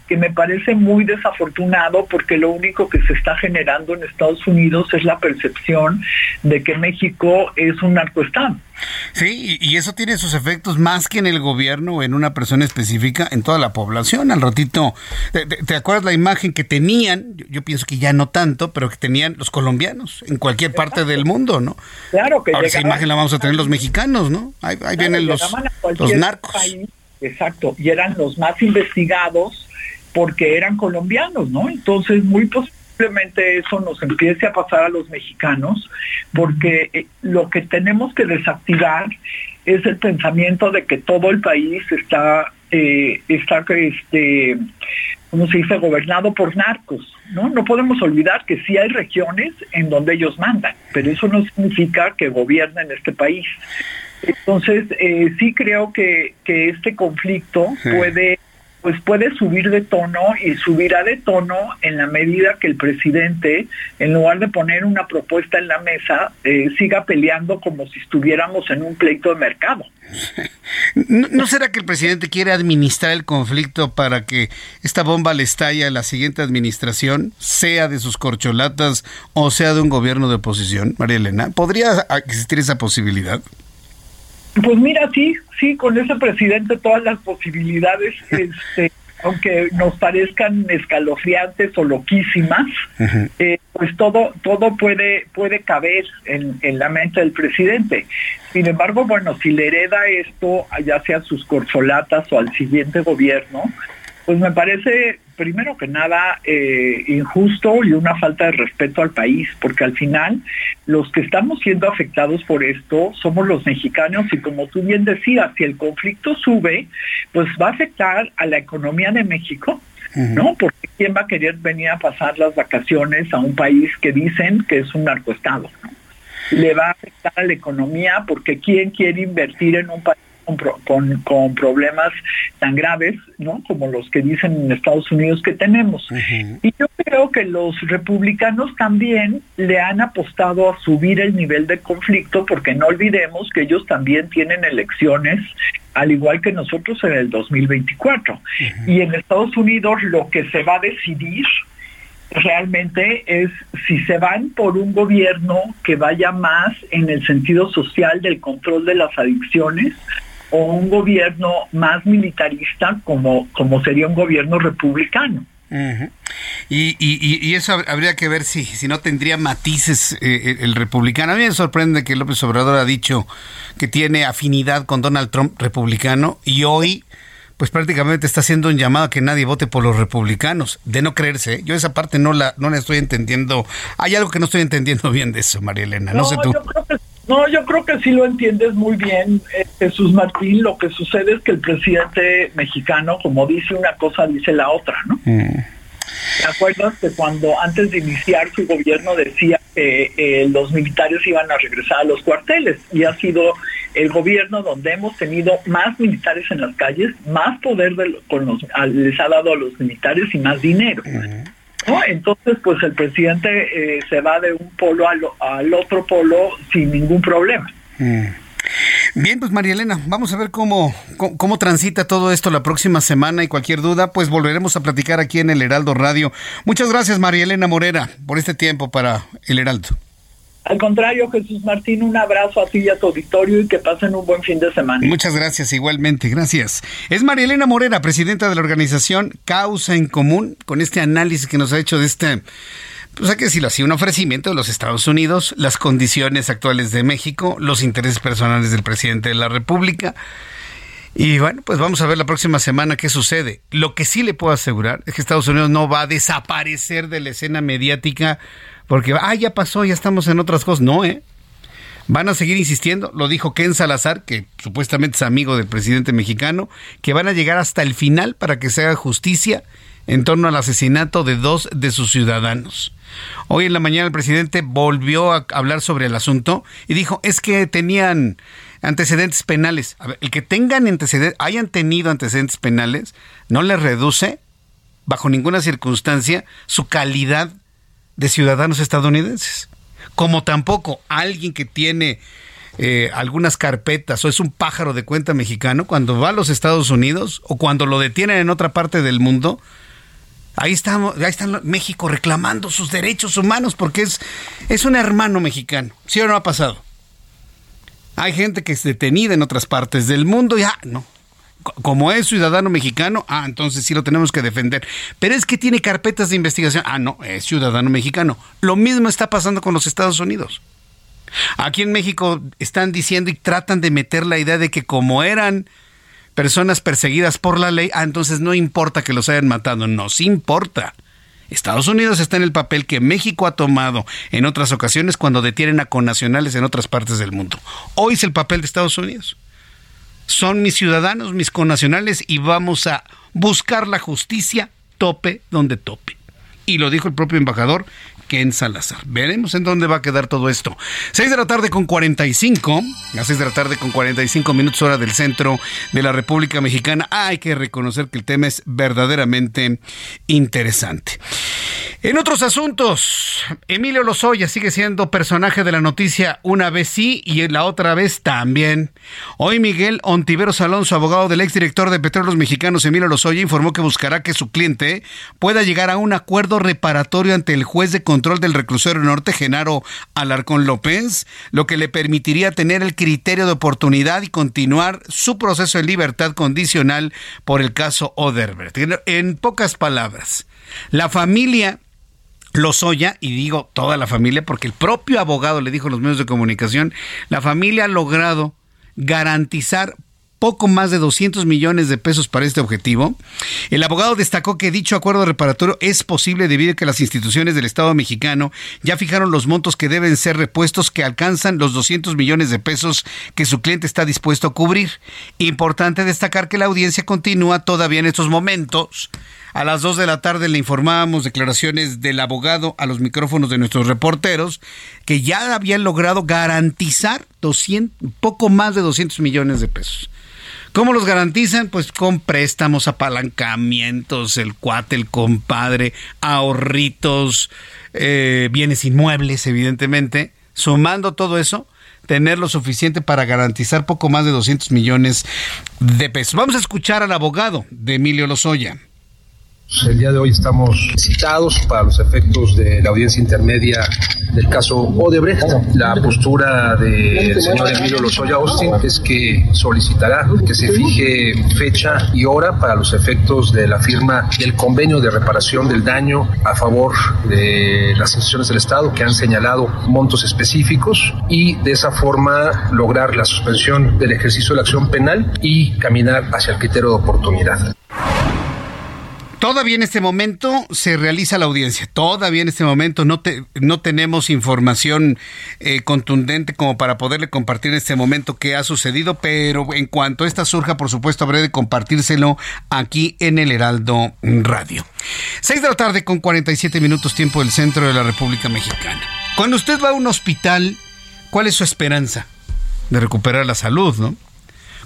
que me parece muy desafortunado porque lo único que se está generando en Estados Unidos es la percepción de que México es un narcoestado. Sí, y eso tiene sus efectos más que en el gobierno o en una persona específica, en toda la población. Al ratito, ¿te, acuerdas la imagen que tenían? Yo, pienso que ya no tanto, pero que tenían los colombianos en cualquier parte del mundo, ¿no? Claro que Ahora esa imagen la vamos a tener los mexicanos, ¿no? Ahí, vienen los, los narcos. exacto, y eran los más investigados porque eran colombianos, ¿no? Entonces, muy posiblemente eso nos empiece a pasar a los mexicanos, porque eh, lo que tenemos que desactivar es el pensamiento de que todo el país está, eh, está este, ¿cómo se dice?, gobernado por narcos, ¿no? No podemos olvidar que sí hay regiones en donde ellos mandan, pero eso no significa que gobiernen este país. Entonces, eh, sí creo que, que este conflicto puede pues puede subir de tono y subirá de tono en la medida que el presidente, en lugar de poner una propuesta en la mesa, eh, siga peleando como si estuviéramos en un pleito de mercado. ¿No, será que el presidente quiere administrar el conflicto para que esta bomba le estalle a la siguiente administración, sea de sus corcholatas o sea de un gobierno de oposición, María Elena? ¿Podría existir esa posibilidad? Pues mira, sí, sí, con ese presidente todas las posibilidades, *laughs* este, aunque nos parezcan escalofriantes o loquísimas, eh, pues todo, todo puede, puede caber en, en, la mente del presidente. Sin embargo, bueno, si le hereda esto, ya sea a sus corsolatas o al siguiente gobierno, pues me parece, primero que nada, eh, injusto y una falta de respeto al país, porque al final los que estamos siendo afectados por esto somos los mexicanos y como tú bien decías, si el conflicto sube, pues va a afectar a la economía de México, ¿no? Porque ¿quién va a querer venir a pasar las vacaciones a un país que dicen que es un narcoestado? Le va a afectar a la economía porque ¿quién quiere invertir en un país con, con, problemas tan graves, ¿no? Como los que dicen en Estados Unidos que tenemos. Y yo creo que los republicanos también le han apostado a subir el nivel de conflicto, porque no olvidemos que ellos también tienen elecciones, al igual que nosotros en el 2024. Y en Estados Unidos lo que se va a decidir realmente es si se van por un gobierno que vaya más en el sentido social del control de las adicciones o un gobierno más militarista como, como sería un gobierno republicano. y, y, y, eso habría que ver si, si no tendría matices eh, el republicano. A mí me sorprende que López Obrador ha dicho que tiene afinidad con Donald Trump republicano y hoy pues prácticamente está haciendo un llamado a que nadie vote por los republicanos. De no creerse, ¿eh? yo esa parte no la, no la estoy entendiendo. Hay algo que no estoy entendiendo bien de eso, María Elena. No, sé tú. No, yo creo que sí lo entiendes muy bien, eh, Jesús Martín. Lo que sucede es que el presidente mexicano, como dice una cosa, dice la otra, ¿no? Mm. ¿Te acuerdas que cuando antes de iniciar su gobierno decía que eh, los militares iban a regresar a los cuarteles? Y ha sido el gobierno donde hemos tenido más militares en las calles, más poder con los, les ha dado a los militares y más dinero. Mm. Entonces, pues el presidente eh, se va de un polo al, otro polo sin ningún problema. Mm. Bien, pues María Elena, vamos a ver cómo, cómo, transita todo esto la próxima semana y cualquier duda, pues volveremos a platicar aquí en el Heraldo Radio. Muchas gracias María Elena Morera por este tiempo para el Heraldo. Al contrario, Jesús Martín, un abrazo a ti y a tu auditorio y que pasen un buen fin de semana. Muchas gracias, igualmente, gracias. Es María Elena Morera, presidenta de la organización Causa en Común, con este análisis que nos ha hecho de este, pues hay que decirlo así, un ofrecimiento de los Estados Unidos, las condiciones actuales de México, los intereses personales del presidente de la República. Y bueno, pues vamos a ver la próxima semana qué sucede. Lo que sí le puedo asegurar es que Estados Unidos no va a desaparecer de la escena mediática porque, ah, ya pasó, ya estamos en otras cosas. No, ¿eh? Van a seguir insistiendo, lo dijo Ken Salazar, que supuestamente es amigo del presidente mexicano, que van a llegar hasta el final para que se haga justicia en torno al asesinato de dos de sus ciudadanos. Hoy en la mañana el presidente volvió a hablar sobre el asunto y dijo, es que tenían antecedentes penales. El que tengan antecedentes, hayan tenido antecedentes penales, no les reduce, bajo ninguna circunstancia, su calidad de ciudadanos estadounidenses. Como tampoco alguien que tiene eh, algunas carpetas o es un pájaro de cuenta mexicano, cuando va a los Estados Unidos o cuando lo detienen en otra parte del mundo, ahí estamos, ahí está México reclamando sus derechos humanos porque es, es un hermano mexicano. ¿Sí o no ha pasado? Hay gente que es detenida en otras partes del mundo y ah, no. Como es ciudadano mexicano, ah, entonces sí lo tenemos que defender. Pero es que tiene carpetas de investigación. Ah, no, es ciudadano mexicano. Lo mismo está pasando con los Estados Unidos. Aquí en México están diciendo y tratan de meter la idea de que como eran personas perseguidas por la ley, ah, entonces no importa que los hayan matado. No, sí importa. Estados Unidos está en el papel que México ha tomado en otras ocasiones cuando detienen a connacionales en otras partes del mundo. Hoy es el papel de Estados Unidos. Son mis ciudadanos, mis connacionales y vamos a buscar la justicia tope donde tope. Y lo dijo el propio embajador Ken Salazar. Veremos en dónde va a quedar todo esto. 6 de la tarde con 45, a 6 de la tarde con 45 minutos hora del centro de la República Mexicana. Hay que reconocer que el tema es verdaderamente interesante. En otros asuntos, Emilio Lozoya sigue siendo personaje de la noticia una vez sí y la otra vez también. Hoy Miguel Ontiveros Alonso, abogado del exdirector de Petróleos Mexicanos Emilio Lozoya, informó que buscará que su cliente pueda llegar a un acuerdo reparatorio ante el juez de control del reclusorio norte, Genaro Alarcón López, lo que le permitiría tener el criterio de oportunidad y continuar su proceso de libertad condicional por el caso Oderbert. En pocas palabras, la familia Lozoya, y digo toda la familia, porque el propio abogado le dijo a los medios de comunicación, la familia ha logrado garantizar poco más de 200 millones de pesos para este objetivo. El abogado destacó que dicho acuerdo reparatorio es posible debido a que las instituciones del Estado mexicano ya fijaron los montos que deben ser repuestos que alcanzan los 200 millones de pesos que su cliente está dispuesto a cubrir. Importante destacar que la audiencia continúa todavía en estos momentos. A las 2 de la tarde le informábamos declaraciones del abogado a los micrófonos de nuestros reporteros que ya habían logrado garantizar 200, poco más de 200 millones de pesos. ¿Cómo los garantizan? Pues con préstamos, apalancamientos, el cuate, el compadre, ahorritos, eh, bienes inmuebles, evidentemente. Sumando todo eso, tener lo suficiente para garantizar poco más de 200 millones de pesos. Vamos a escuchar al abogado de Emilio Lozoya. El día de hoy estamos citados para los efectos de la audiencia intermedia del caso Odebrecht. La postura del señor Emilio Lozoya Austin es que solicitará que se fije fecha y hora para los efectos de la firma del convenio de reparación del daño a favor de las instituciones del Estado que han señalado montos específicos y de esa forma lograr la suspensión del ejercicio de la acción penal y caminar hacia el criterio de oportunidad. Todavía en este momento se realiza la audiencia. Todavía en este momento no, no tenemos información eh, contundente como para poderle compartir en este momento qué ha sucedido, pero en cuanto esta surja, por supuesto, habré de compartírselo aquí en el Heraldo Radio. Seis de la tarde con 47 minutos tiempo del centro de la República Mexicana. Cuando usted va a un hospital, ¿cuál es su esperanza? De recuperar la salud, ¿no?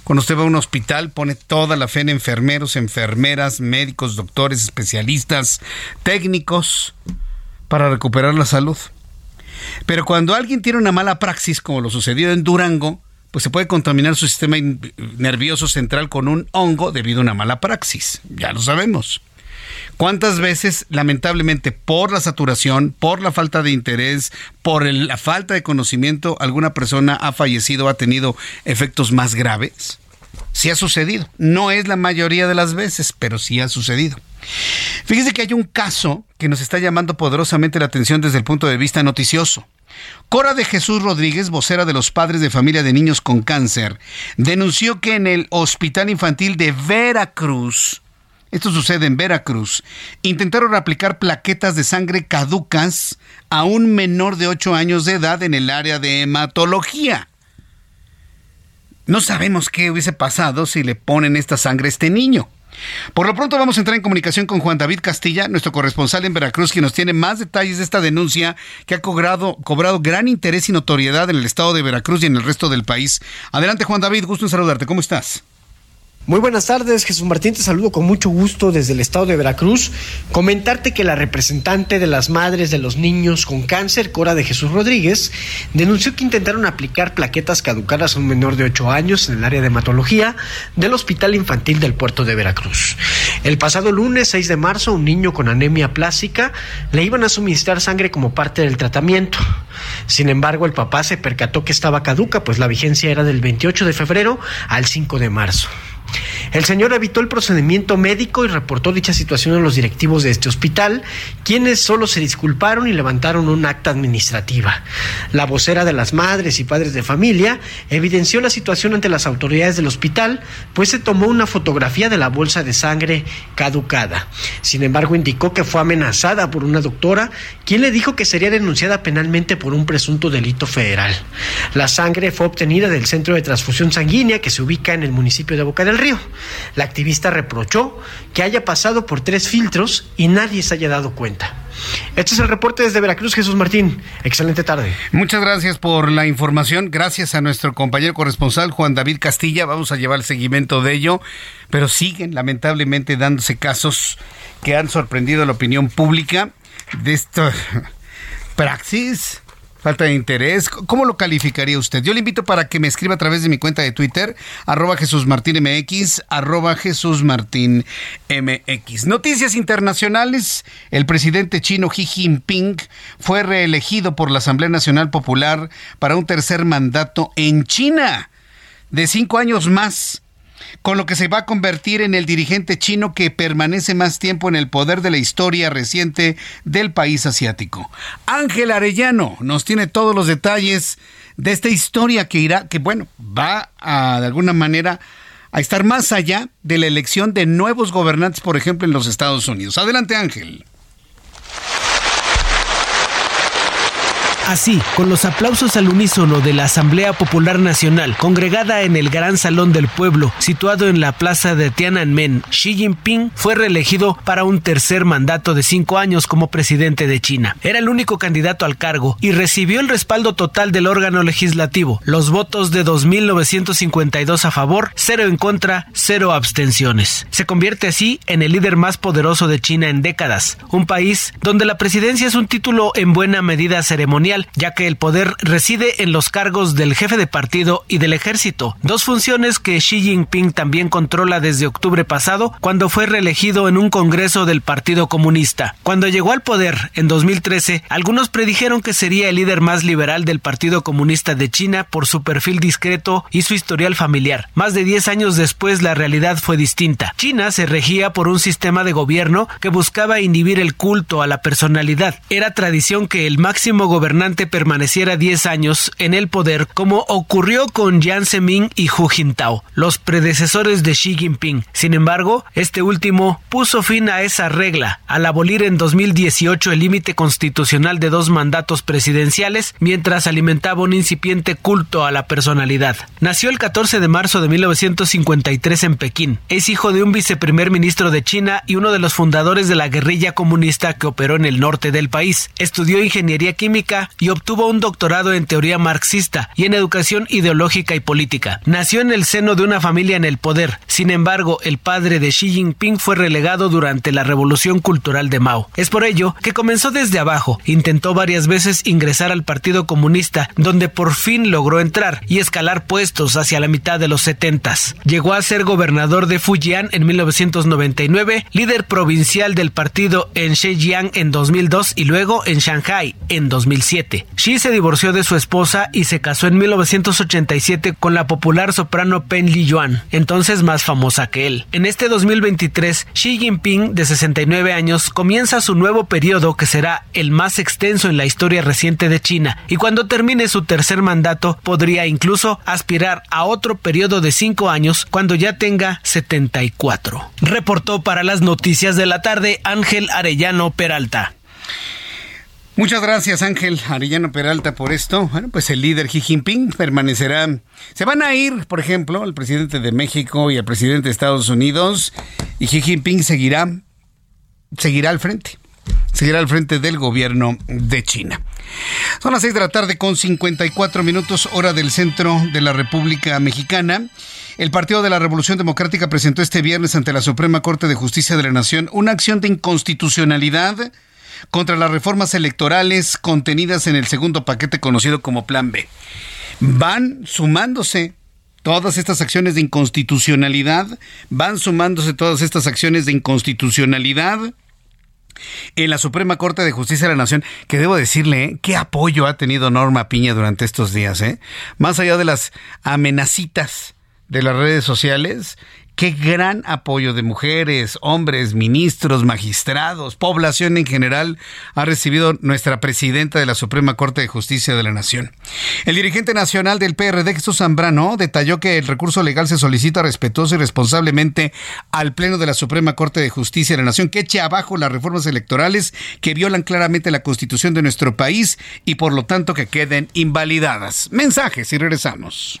Cuando usted va a un hospital, pone toda la fe en enfermeros, enfermeras, médicos, doctores, especialistas, técnicos, para recuperar la salud. Pero cuando alguien tiene una mala praxis, como lo sucedió en Durango, pues se puede contaminar su sistema nervioso central con un hongo debido a una mala praxis. Ya lo sabemos. ¿Cuántas veces, lamentablemente, por la saturación, por la falta de interés, por la falta de conocimiento, alguna persona ha fallecido, ha tenido efectos más graves? Sí ha sucedido. No es la mayoría de las veces, pero sí ha sucedido. Fíjese que hay un caso que nos está llamando poderosamente la atención desde el punto de vista noticioso. Cora de Jesús Rodríguez, vocera de los padres de familia de niños con cáncer, denunció que en el Hospital Infantil de Veracruz, esto sucede en Veracruz, intentaron aplicar plaquetas de sangre caducas a un menor de 8 años de edad en el área de hematología. No sabemos qué hubiese pasado si le ponen esta sangre a este niño. Por lo pronto vamos a entrar en comunicación con Juan David Castilla, nuestro corresponsal en Veracruz, quien nos tiene más detalles de esta denuncia que ha cobrado, cobrado gran interés y notoriedad en el estado de Veracruz y en el resto del país. Adelante Juan David, gusto en saludarte. ¿Cómo estás? Muy buenas tardes, Jesús Martín, te saludo con mucho gusto desde el estado de Veracruz. Comentarte que la representante de las madres de los niños con cáncer, Cora de Jesús Rodríguez, denunció que intentaron aplicar plaquetas caducadas a un menor de 8 años en el área de hematología del Hospital Infantil del Puerto de Veracruz. El pasado lunes 6 de marzo, un niño con anemia plástica le iban a suministrar sangre como parte del tratamiento. Sin embargo, el papá se percató que estaba caduca, pues la vigencia era del 28 de febrero al 5 de marzo. El señor evitó el procedimiento médico y reportó dicha situación a los directivos de este hospital, quienes solo se disculparon y levantaron un acta administrativa. La vocera de las madres y padres de familia evidenció la situación ante las autoridades del hospital, pues se tomó una fotografía de la bolsa de sangre caducada. Sin embargo, indicó que fue amenazada por una doctora, quien le dijo que sería denunciada penalmente por un presunto delito federal. La sangre fue obtenida del centro de transfusión sanguínea que se ubica en el municipio de Boca del Río. La activista reprochó que haya pasado por tres filtros y nadie se haya dado cuenta. Este es el reporte desde Veracruz, Jesús Martín. Excelente tarde. Muchas gracias por la información. Gracias a nuestro compañero corresponsal Juan David Castilla. Vamos a llevar el seguimiento de ello. Pero siguen lamentablemente dándose casos que han sorprendido a la opinión pública de esta *laughs* praxis Falta de interés. ¿Cómo lo calificaría usted? Yo le invito para que me escriba a través de mi cuenta de Twitter, arroba Jesús Martín MX, arroba Jesús Martín MX. Noticias internacionales. El presidente chino Xi Jinping fue reelegido por la Asamblea Nacional Popular para un tercer mandato en China de cinco años más con lo que se va a convertir en el dirigente chino que permanece más tiempo en el poder de la historia reciente del país asiático. Ángel Arellano nos tiene todos los detalles de esta historia que irá, que bueno, va a de alguna manera a estar más allá de la elección de nuevos gobernantes, por ejemplo, en los Estados Unidos. Adelante, Ángel. Así, con los aplausos al unísono de la Asamblea Popular Nacional, congregada en el Gran Salón del Pueblo, situado en la plaza de Tiananmen, Xi Jinping fue reelegido para un tercer mandato de cinco años como presidente de China. Era el único candidato al cargo y recibió el respaldo total del órgano legislativo, los votos de 2.952 a favor, cero en contra, cero abstenciones. Se convierte así en el líder más poderoso de China en décadas, un país donde la presidencia es un título en buena medida ceremonial ya que el poder reside en los cargos del jefe de partido y del ejército, dos funciones que Xi Jinping también controla desde octubre pasado, cuando fue reelegido en un congreso del Partido Comunista. Cuando llegó al poder en 2013, algunos predijeron que sería el líder más liberal del Partido Comunista de China por su perfil discreto y su historial familiar. Más de 10 años después, la realidad fue distinta. China se regía por un sistema de gobierno que buscaba inhibir el culto a la personalidad. Era tradición que el máximo gobernante permaneciera 10 años en el poder como ocurrió con Jiang Zemin y Hu Jintao, los predecesores de Xi Jinping. Sin embargo, este último puso fin a esa regla al abolir en 2018 el límite constitucional de dos mandatos presidenciales mientras alimentaba un incipiente culto a la personalidad. Nació el 14 de marzo de 1953 en Pekín. Es hijo de un viceprimer ministro de China y uno de los fundadores de la guerrilla comunista que operó en el norte del país. Estudió ingeniería química y obtuvo un doctorado en teoría marxista y en educación ideológica y política. Nació en el seno de una familia en el poder. Sin embargo, el padre de Xi Jinping fue relegado durante la Revolución Cultural de Mao. Es por ello que comenzó desde abajo. Intentó varias veces ingresar al Partido Comunista, donde por fin logró entrar y escalar puestos hacia la mitad de los setentas. Llegó a ser gobernador de Fujian en 1999, líder provincial del partido en Zhejiang en 2002 y luego en Shanghai en 2007. Siete. Xi se divorció de su esposa y se casó en 1987 con la popular soprano Pen Li Yuan, entonces más famosa que él. En este 2023, Xi Jinping, de 69 años, comienza su nuevo periodo que será el más extenso en la historia reciente de China y cuando termine su tercer mandato podría incluso aspirar a otro periodo de cinco años cuando ya tenga 74. Reportó para las noticias de la tarde Ángel Arellano Peralta. Muchas gracias Ángel Arellano Peralta por esto. Bueno, pues el líder Xi Jinping permanecerá. Se van a ir, por ejemplo, el presidente de México y el presidente de Estados Unidos y Xi Jinping seguirá seguirá al frente. Seguirá al frente del gobierno de China. Son las 6 de la tarde con 54 minutos hora del centro de la República Mexicana. El Partido de la Revolución Democrática presentó este viernes ante la Suprema Corte de Justicia de la Nación una acción de inconstitucionalidad contra las reformas electorales contenidas en el segundo paquete conocido como Plan B. Van sumándose todas estas acciones de inconstitucionalidad, van sumándose todas estas acciones de inconstitucionalidad en la Suprema Corte de Justicia de la Nación, que debo decirle, ¿eh? qué apoyo ha tenido Norma Piña durante estos días, ¿eh? Más allá de las amenacitas de las redes sociales, Qué gran apoyo de mujeres, hombres, ministros, magistrados, población en general ha recibido nuestra presidenta de la Suprema Corte de Justicia de la Nación. El dirigente nacional del PRD, Jesús Zambrano, detalló que el recurso legal se solicita respetuoso y responsablemente al Pleno de la Suprema Corte de Justicia de la Nación que eche abajo las reformas electorales que violan claramente la Constitución de nuestro país y por lo tanto que queden invalidadas. Mensajes y regresamos.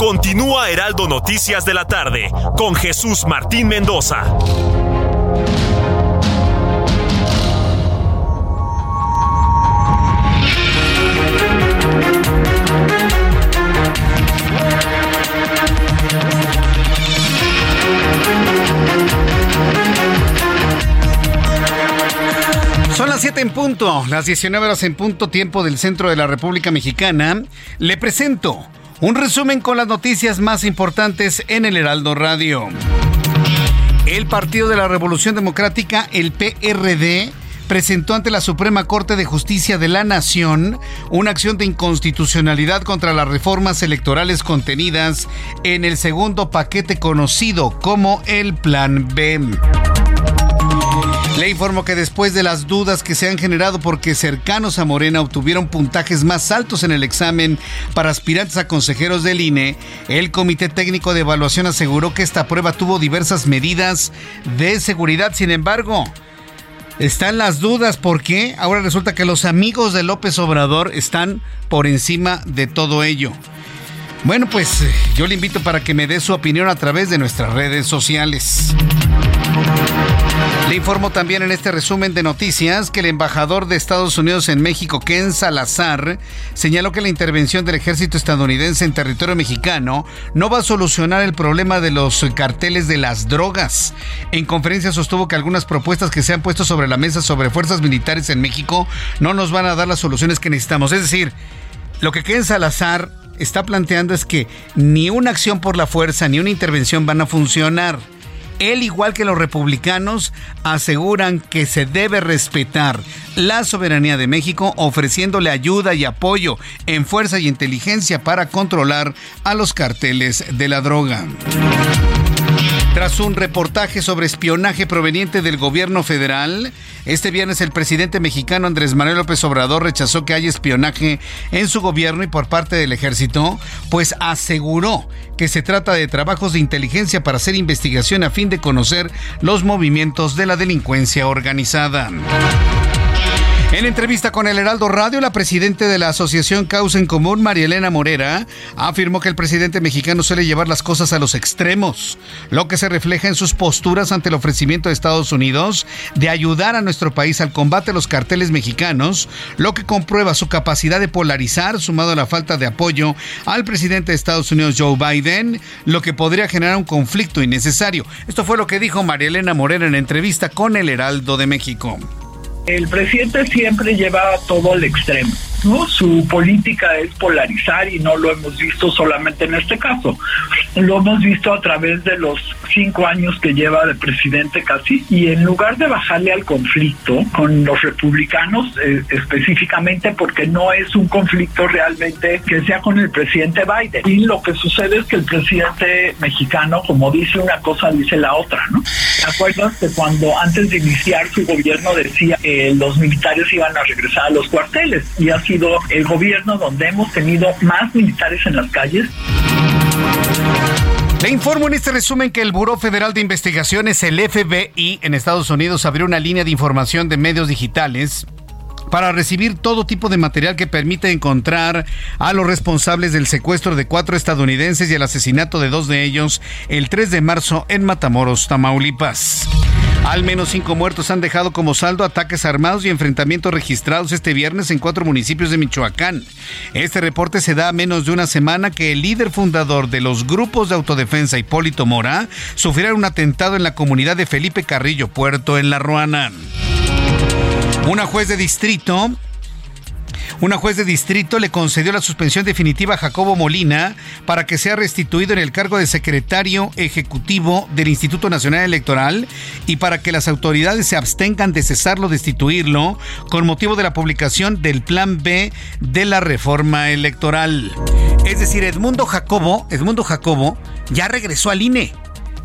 Continúa Heraldo Noticias de la tarde con Jesús Martín Mendoza. Son las 7 en punto, las 19 horas en punto, tiempo del centro de la República Mexicana. Le presento un resumen con las noticias más importantes en el Heraldo Radio. El Partido de la Revolución Democrática, el PRD, presentó ante la Suprema Corte de Justicia de la Nación una acción de inconstitucionalidad contra las reformas electorales contenidas en el segundo paquete conocido como el Plan B. Le informo que después de las dudas que se han generado porque cercanos a Morena obtuvieron puntajes más altos en el examen para aspirantes a consejeros del INE, el Comité Técnico de Evaluación aseguró que esta prueba tuvo diversas medidas de seguridad. Sin embargo, están las dudas porque ahora resulta que los amigos de López Obrador están por encima de todo ello. Bueno, pues yo le invito para que me dé su opinión a través de nuestras redes sociales. Le informo también en este resumen de noticias que el embajador de Estados Unidos en México, Ken Salazar, señaló que la intervención del ejército estadounidense en territorio mexicano no va a solucionar el problema de los carteles de las drogas. En conferencia sostuvo que algunas propuestas que se han puesto sobre la mesa sobre fuerzas militares en México no nos van a dar las soluciones que necesitamos. Es decir, lo que Ken Salazar está planteando es que ni una acción por la fuerza ni una intervención van a funcionar él, igual que los republicanos, aseguran que se debe respetar la soberanía de México, ofreciéndole ayuda y apoyo en fuerza y inteligencia para controlar a los carteles de la droga. Tras un reportaje sobre espionaje proveniente del gobierno federal, este viernes el presidente mexicano Andrés Manuel López Obrador rechazó que haya espionaje en su gobierno y por parte del ejército, pues aseguró que se trata de trabajos de inteligencia para hacer investigación a fin de conocer los movimientos de la delincuencia organizada. En entrevista con el Heraldo Radio, la presidenta de la Asociación Causa en Común, María Elena Morera, afirmó que el presidente mexicano suele llevar las cosas a los extremos, lo que se refleja en sus posturas ante el ofrecimiento de Estados Unidos de ayudar a nuestro país al combate a los carteles mexicanos, lo que comprueba su capacidad de polarizar, sumado a la falta de apoyo al presidente de Estados Unidos, Joe Biden, lo que podría generar un conflicto innecesario. Esto fue lo que dijo María Elena Morera en entrevista con el Heraldo de México. El presidente siempre lleva todo al extremo. ¿No? Su política es polarizar y no lo hemos visto solamente en este caso. Lo hemos visto a través de los cinco años que lleva de presidente casi y en lugar de bajarle al conflicto con los republicanos eh, específicamente porque no es un conflicto realmente que sea con el presidente Biden. Y lo que sucede es que el presidente mexicano, como dice una cosa, dice la otra, ¿no? ¿Te acuerdas que cuando antes de iniciar su gobierno decía que los militares iban a regresar a los cuarteles? Y así el gobierno donde hemos tenido más militares en las calles. Le informo en este resumen que el Buró Federal de Investigaciones, el FBI, en Estados Unidos abrió una línea de información de medios digitales para recibir todo tipo de material que permita encontrar a los responsables del secuestro de cuatro estadounidenses y el asesinato de dos de ellos el 3 de marzo en Matamoros, Tamaulipas. Al menos cinco muertos han dejado como saldo ataques armados y enfrentamientos registrados este viernes en cuatro municipios de Michoacán. Este reporte se da a menos de una semana que el líder fundador de los grupos de autodefensa, Hipólito Mora, sufriera un atentado en la comunidad de Felipe Carrillo Puerto, en La Ruana. Una juez de distrito una juez de distrito le concedió la suspensión definitiva a Jacobo Molina para que sea restituido en el cargo de secretario ejecutivo del Instituto Nacional Electoral y para que las autoridades se abstengan de cesarlo, destituirlo, con motivo de la publicación del Plan B de la reforma electoral. Es decir, Edmundo Jacobo, Edmundo Jacobo ya regresó al INE.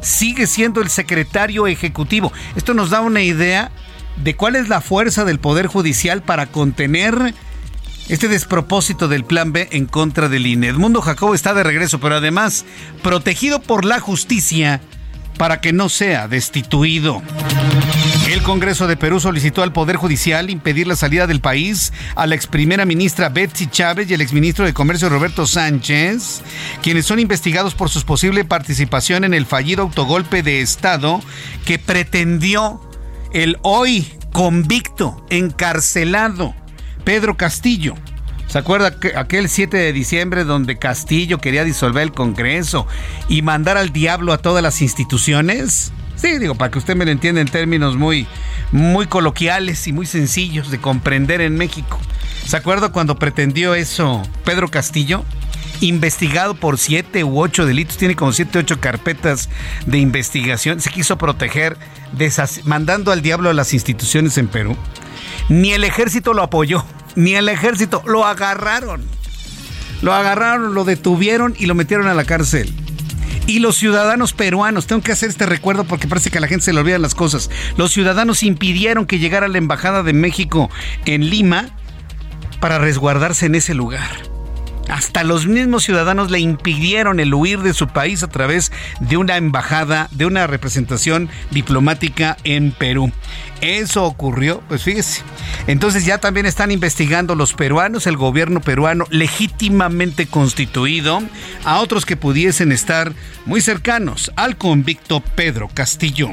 Sigue siendo el secretario ejecutivo. Esto nos da una idea de cuál es la fuerza del Poder Judicial para contener este despropósito del plan B en contra del INE. Edmundo Jacobo está de regreso, pero además protegido por la justicia para que no sea destituido. El Congreso de Perú solicitó al Poder Judicial impedir la salida del país a la ex primera ministra Betsy Chávez y el exministro de Comercio Roberto Sánchez, quienes son investigados por su posible participación en el fallido autogolpe de Estado que pretendió el hoy convicto, encarcelado Pedro Castillo. ¿Se acuerda que aquel 7 de diciembre donde Castillo quería disolver el Congreso y mandar al diablo a todas las instituciones? Sí, digo, para que usted me lo entienda en términos muy, muy coloquiales y muy sencillos de comprender en México. ¿Se acuerda cuando pretendió eso Pedro Castillo? Investigado por siete u ocho delitos, tiene como siete u ocho carpetas de investigación. Se quiso proteger, mandando al diablo a las instituciones en Perú. Ni el ejército lo apoyó, ni el ejército lo agarraron. Lo agarraron, lo detuvieron y lo metieron a la cárcel. Y los ciudadanos peruanos, tengo que hacer este recuerdo porque parece que a la gente se le olvidan las cosas. Los ciudadanos impidieron que llegara la embajada de México en Lima para resguardarse en ese lugar. Hasta los mismos ciudadanos le impidieron el huir de su país a través de una embajada, de una representación diplomática en Perú. Eso ocurrió, pues fíjese. Entonces ya también están investigando los peruanos, el gobierno peruano legítimamente constituido, a otros que pudiesen estar muy cercanos al convicto Pedro Castillo.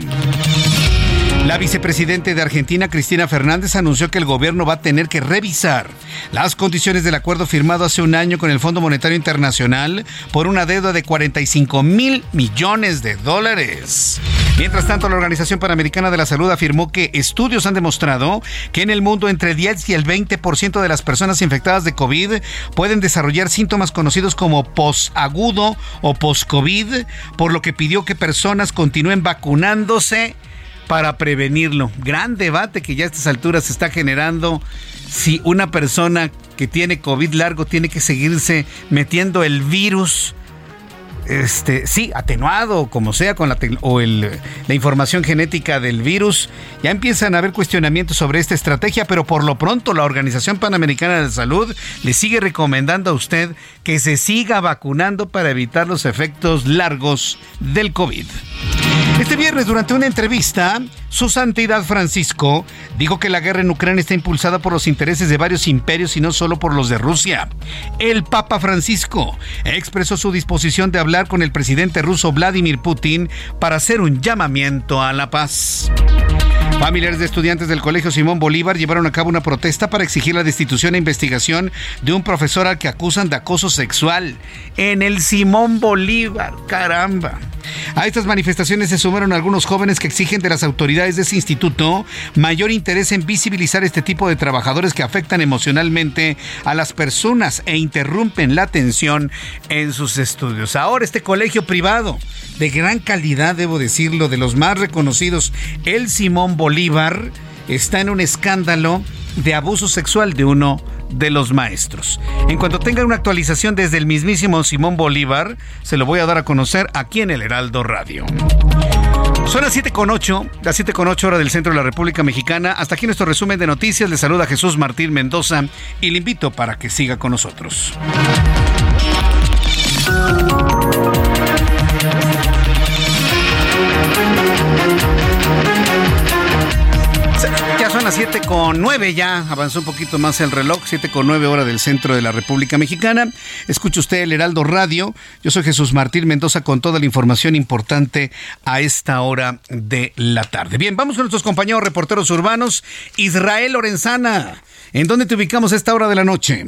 La vicepresidente de Argentina, Cristina Fernández, anunció que el gobierno va a tener que revisar las condiciones del acuerdo firmado hace un año con el Fondo Monetario Internacional por una deuda de 45 mil millones de dólares. Mientras tanto, la Organización Panamericana de la Salud afirmó que estudios han demostrado que en el mundo entre 10 y el 20% de las personas infectadas de COVID pueden desarrollar síntomas conocidos como posagudo o post-COVID, por lo que pidió que personas continúen vacunándose para prevenirlo. Gran debate que ya a estas alturas se está generando si una persona que tiene COVID largo tiene que seguirse metiendo el virus. Este, sí, atenuado, como sea, con la, o la información genética del virus. Ya empiezan a haber cuestionamientos sobre esta estrategia, pero por lo pronto la Organización Panamericana de Salud le sigue recomendando a usted que se siga vacunando para evitar los efectos largos del COVID. Este viernes, durante una entrevista, su santidad Francisco dijo que la guerra en Ucrania está impulsada por los intereses de varios imperios y no solo por los de Rusia. El Papa Francisco expresó su disposición de hablar con el presidente ruso Vladimir Putin para hacer un llamamiento a la paz. Familiares de estudiantes del Colegio Simón Bolívar llevaron a cabo una protesta para exigir la destitución e investigación de un profesor al que acusan de acoso sexual en el Simón Bolívar. Caramba. A estas manifestaciones se sumaron algunos jóvenes que exigen de las autoridades de ese instituto mayor interés en visibilizar este tipo de trabajadores que afectan emocionalmente a las personas e interrumpen la atención en sus estudios. Ahora este colegio privado de gran calidad, debo decirlo, de los más reconocidos, el Simón Bolívar, está en un escándalo de abuso sexual de uno de los maestros. En cuanto tenga una actualización desde el mismísimo Simón Bolívar, se lo voy a dar a conocer aquí en el Heraldo Radio. Son las 7 con 8, las 7 con 8 hora del centro de la República Mexicana. Hasta aquí nuestro resumen de noticias. Le saluda Jesús Martín Mendoza y le invito para que siga con nosotros. Las 7 con 9 ya, avanzó un poquito más el reloj, 7 con 9 hora del centro de la República Mexicana. Escucha usted el Heraldo Radio. Yo soy Jesús Martín Mendoza con toda la información importante a esta hora de la tarde. Bien, vamos con nuestros compañeros reporteros urbanos. Israel Lorenzana, ¿en dónde te ubicamos a esta hora de la noche?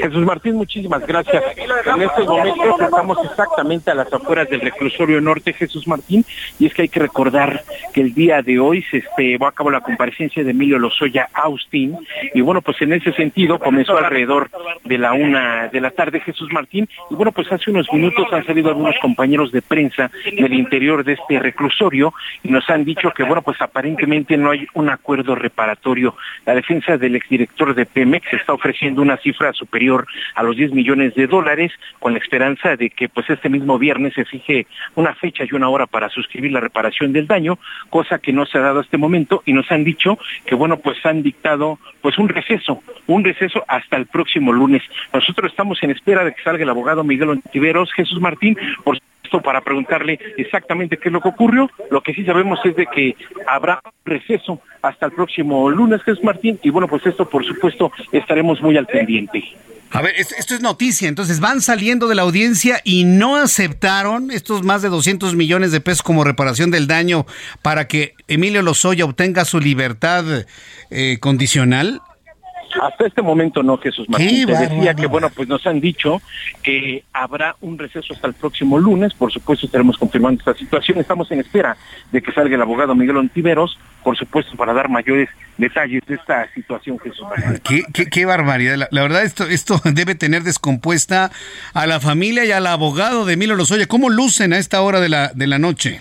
Jesús Martín, muchísimas gracias. En estos momentos estamos exactamente a las afueras del reclusorio norte, Jesús Martín, y es que hay que recordar que el día de hoy se este, llevó a cabo la comparecencia de Emilio Lozoya Austin, y bueno, pues en ese sentido comenzó alrededor de la una de la tarde, Jesús Martín, y bueno, pues hace unos minutos han salido algunos compañeros de prensa del interior de este reclusorio y nos han dicho que, bueno, pues aparentemente no hay un acuerdo reparatorio. La defensa del exdirector de Pemex está ofreciendo una cifra superior a los 10 millones de dólares, con la esperanza de que pues este mismo viernes se fije una fecha y una hora para suscribir la reparación del daño, cosa que no se ha dado hasta este momento y nos han dicho que bueno pues han dictado pues un receso, un receso hasta el próximo lunes. Nosotros estamos en espera de que salga el abogado Miguel Ontiveros, Jesús Martín, por supuesto para preguntarle exactamente qué es lo que ocurrió. Lo que sí sabemos es de que habrá receso hasta el próximo lunes, Jesús Martín, y bueno, pues esto por supuesto estaremos muy al pendiente. A ver, esto es noticia. Entonces van saliendo de la audiencia y no aceptaron estos más de 200 millones de pesos como reparación del daño para que Emilio Lozoya obtenga su libertad eh, condicional. Hasta este momento no, Jesús Martín. Te decía que, bueno, pues nos han dicho que habrá un receso hasta el próximo lunes. Por supuesto, estaremos confirmando esta situación. Estamos en espera de que salga el abogado Miguel Ontiveros, por supuesto, para dar mayores detalles de esta situación, Jesús Martín. Qué, qué, barbaridad. La, verdad, esto, esto *laughs* debe tener descompuesta a la familia y al abogado de Emilio Lozoya. ¿Cómo lucen a esta hora de la, de la noche?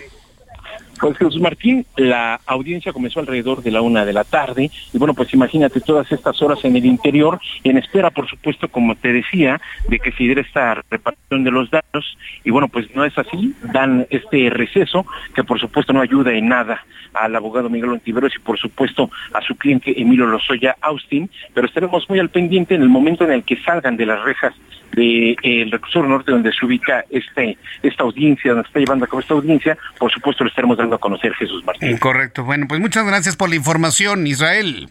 Pues Jesús Martín, la audiencia comenzó alrededor de la una de la tarde y bueno, pues imagínate todas estas horas en el interior, en espera, por supuesto, como te decía, de que se diera esta reparación de los datos y bueno, pues no es así, dan este receso que por supuesto no ayuda en nada al abogado Miguel Ontiveros y por supuesto a su cliente Emilio Lozoya Austin, pero estaremos muy al pendiente en el momento en el que salgan de las rejas del de, recurso norte donde se ubica este esta audiencia, donde está llevando a cabo esta audiencia, por supuesto lo estaremos dando a conocer Jesús Martín. Correcto. Bueno, pues muchas gracias por la información, Israel.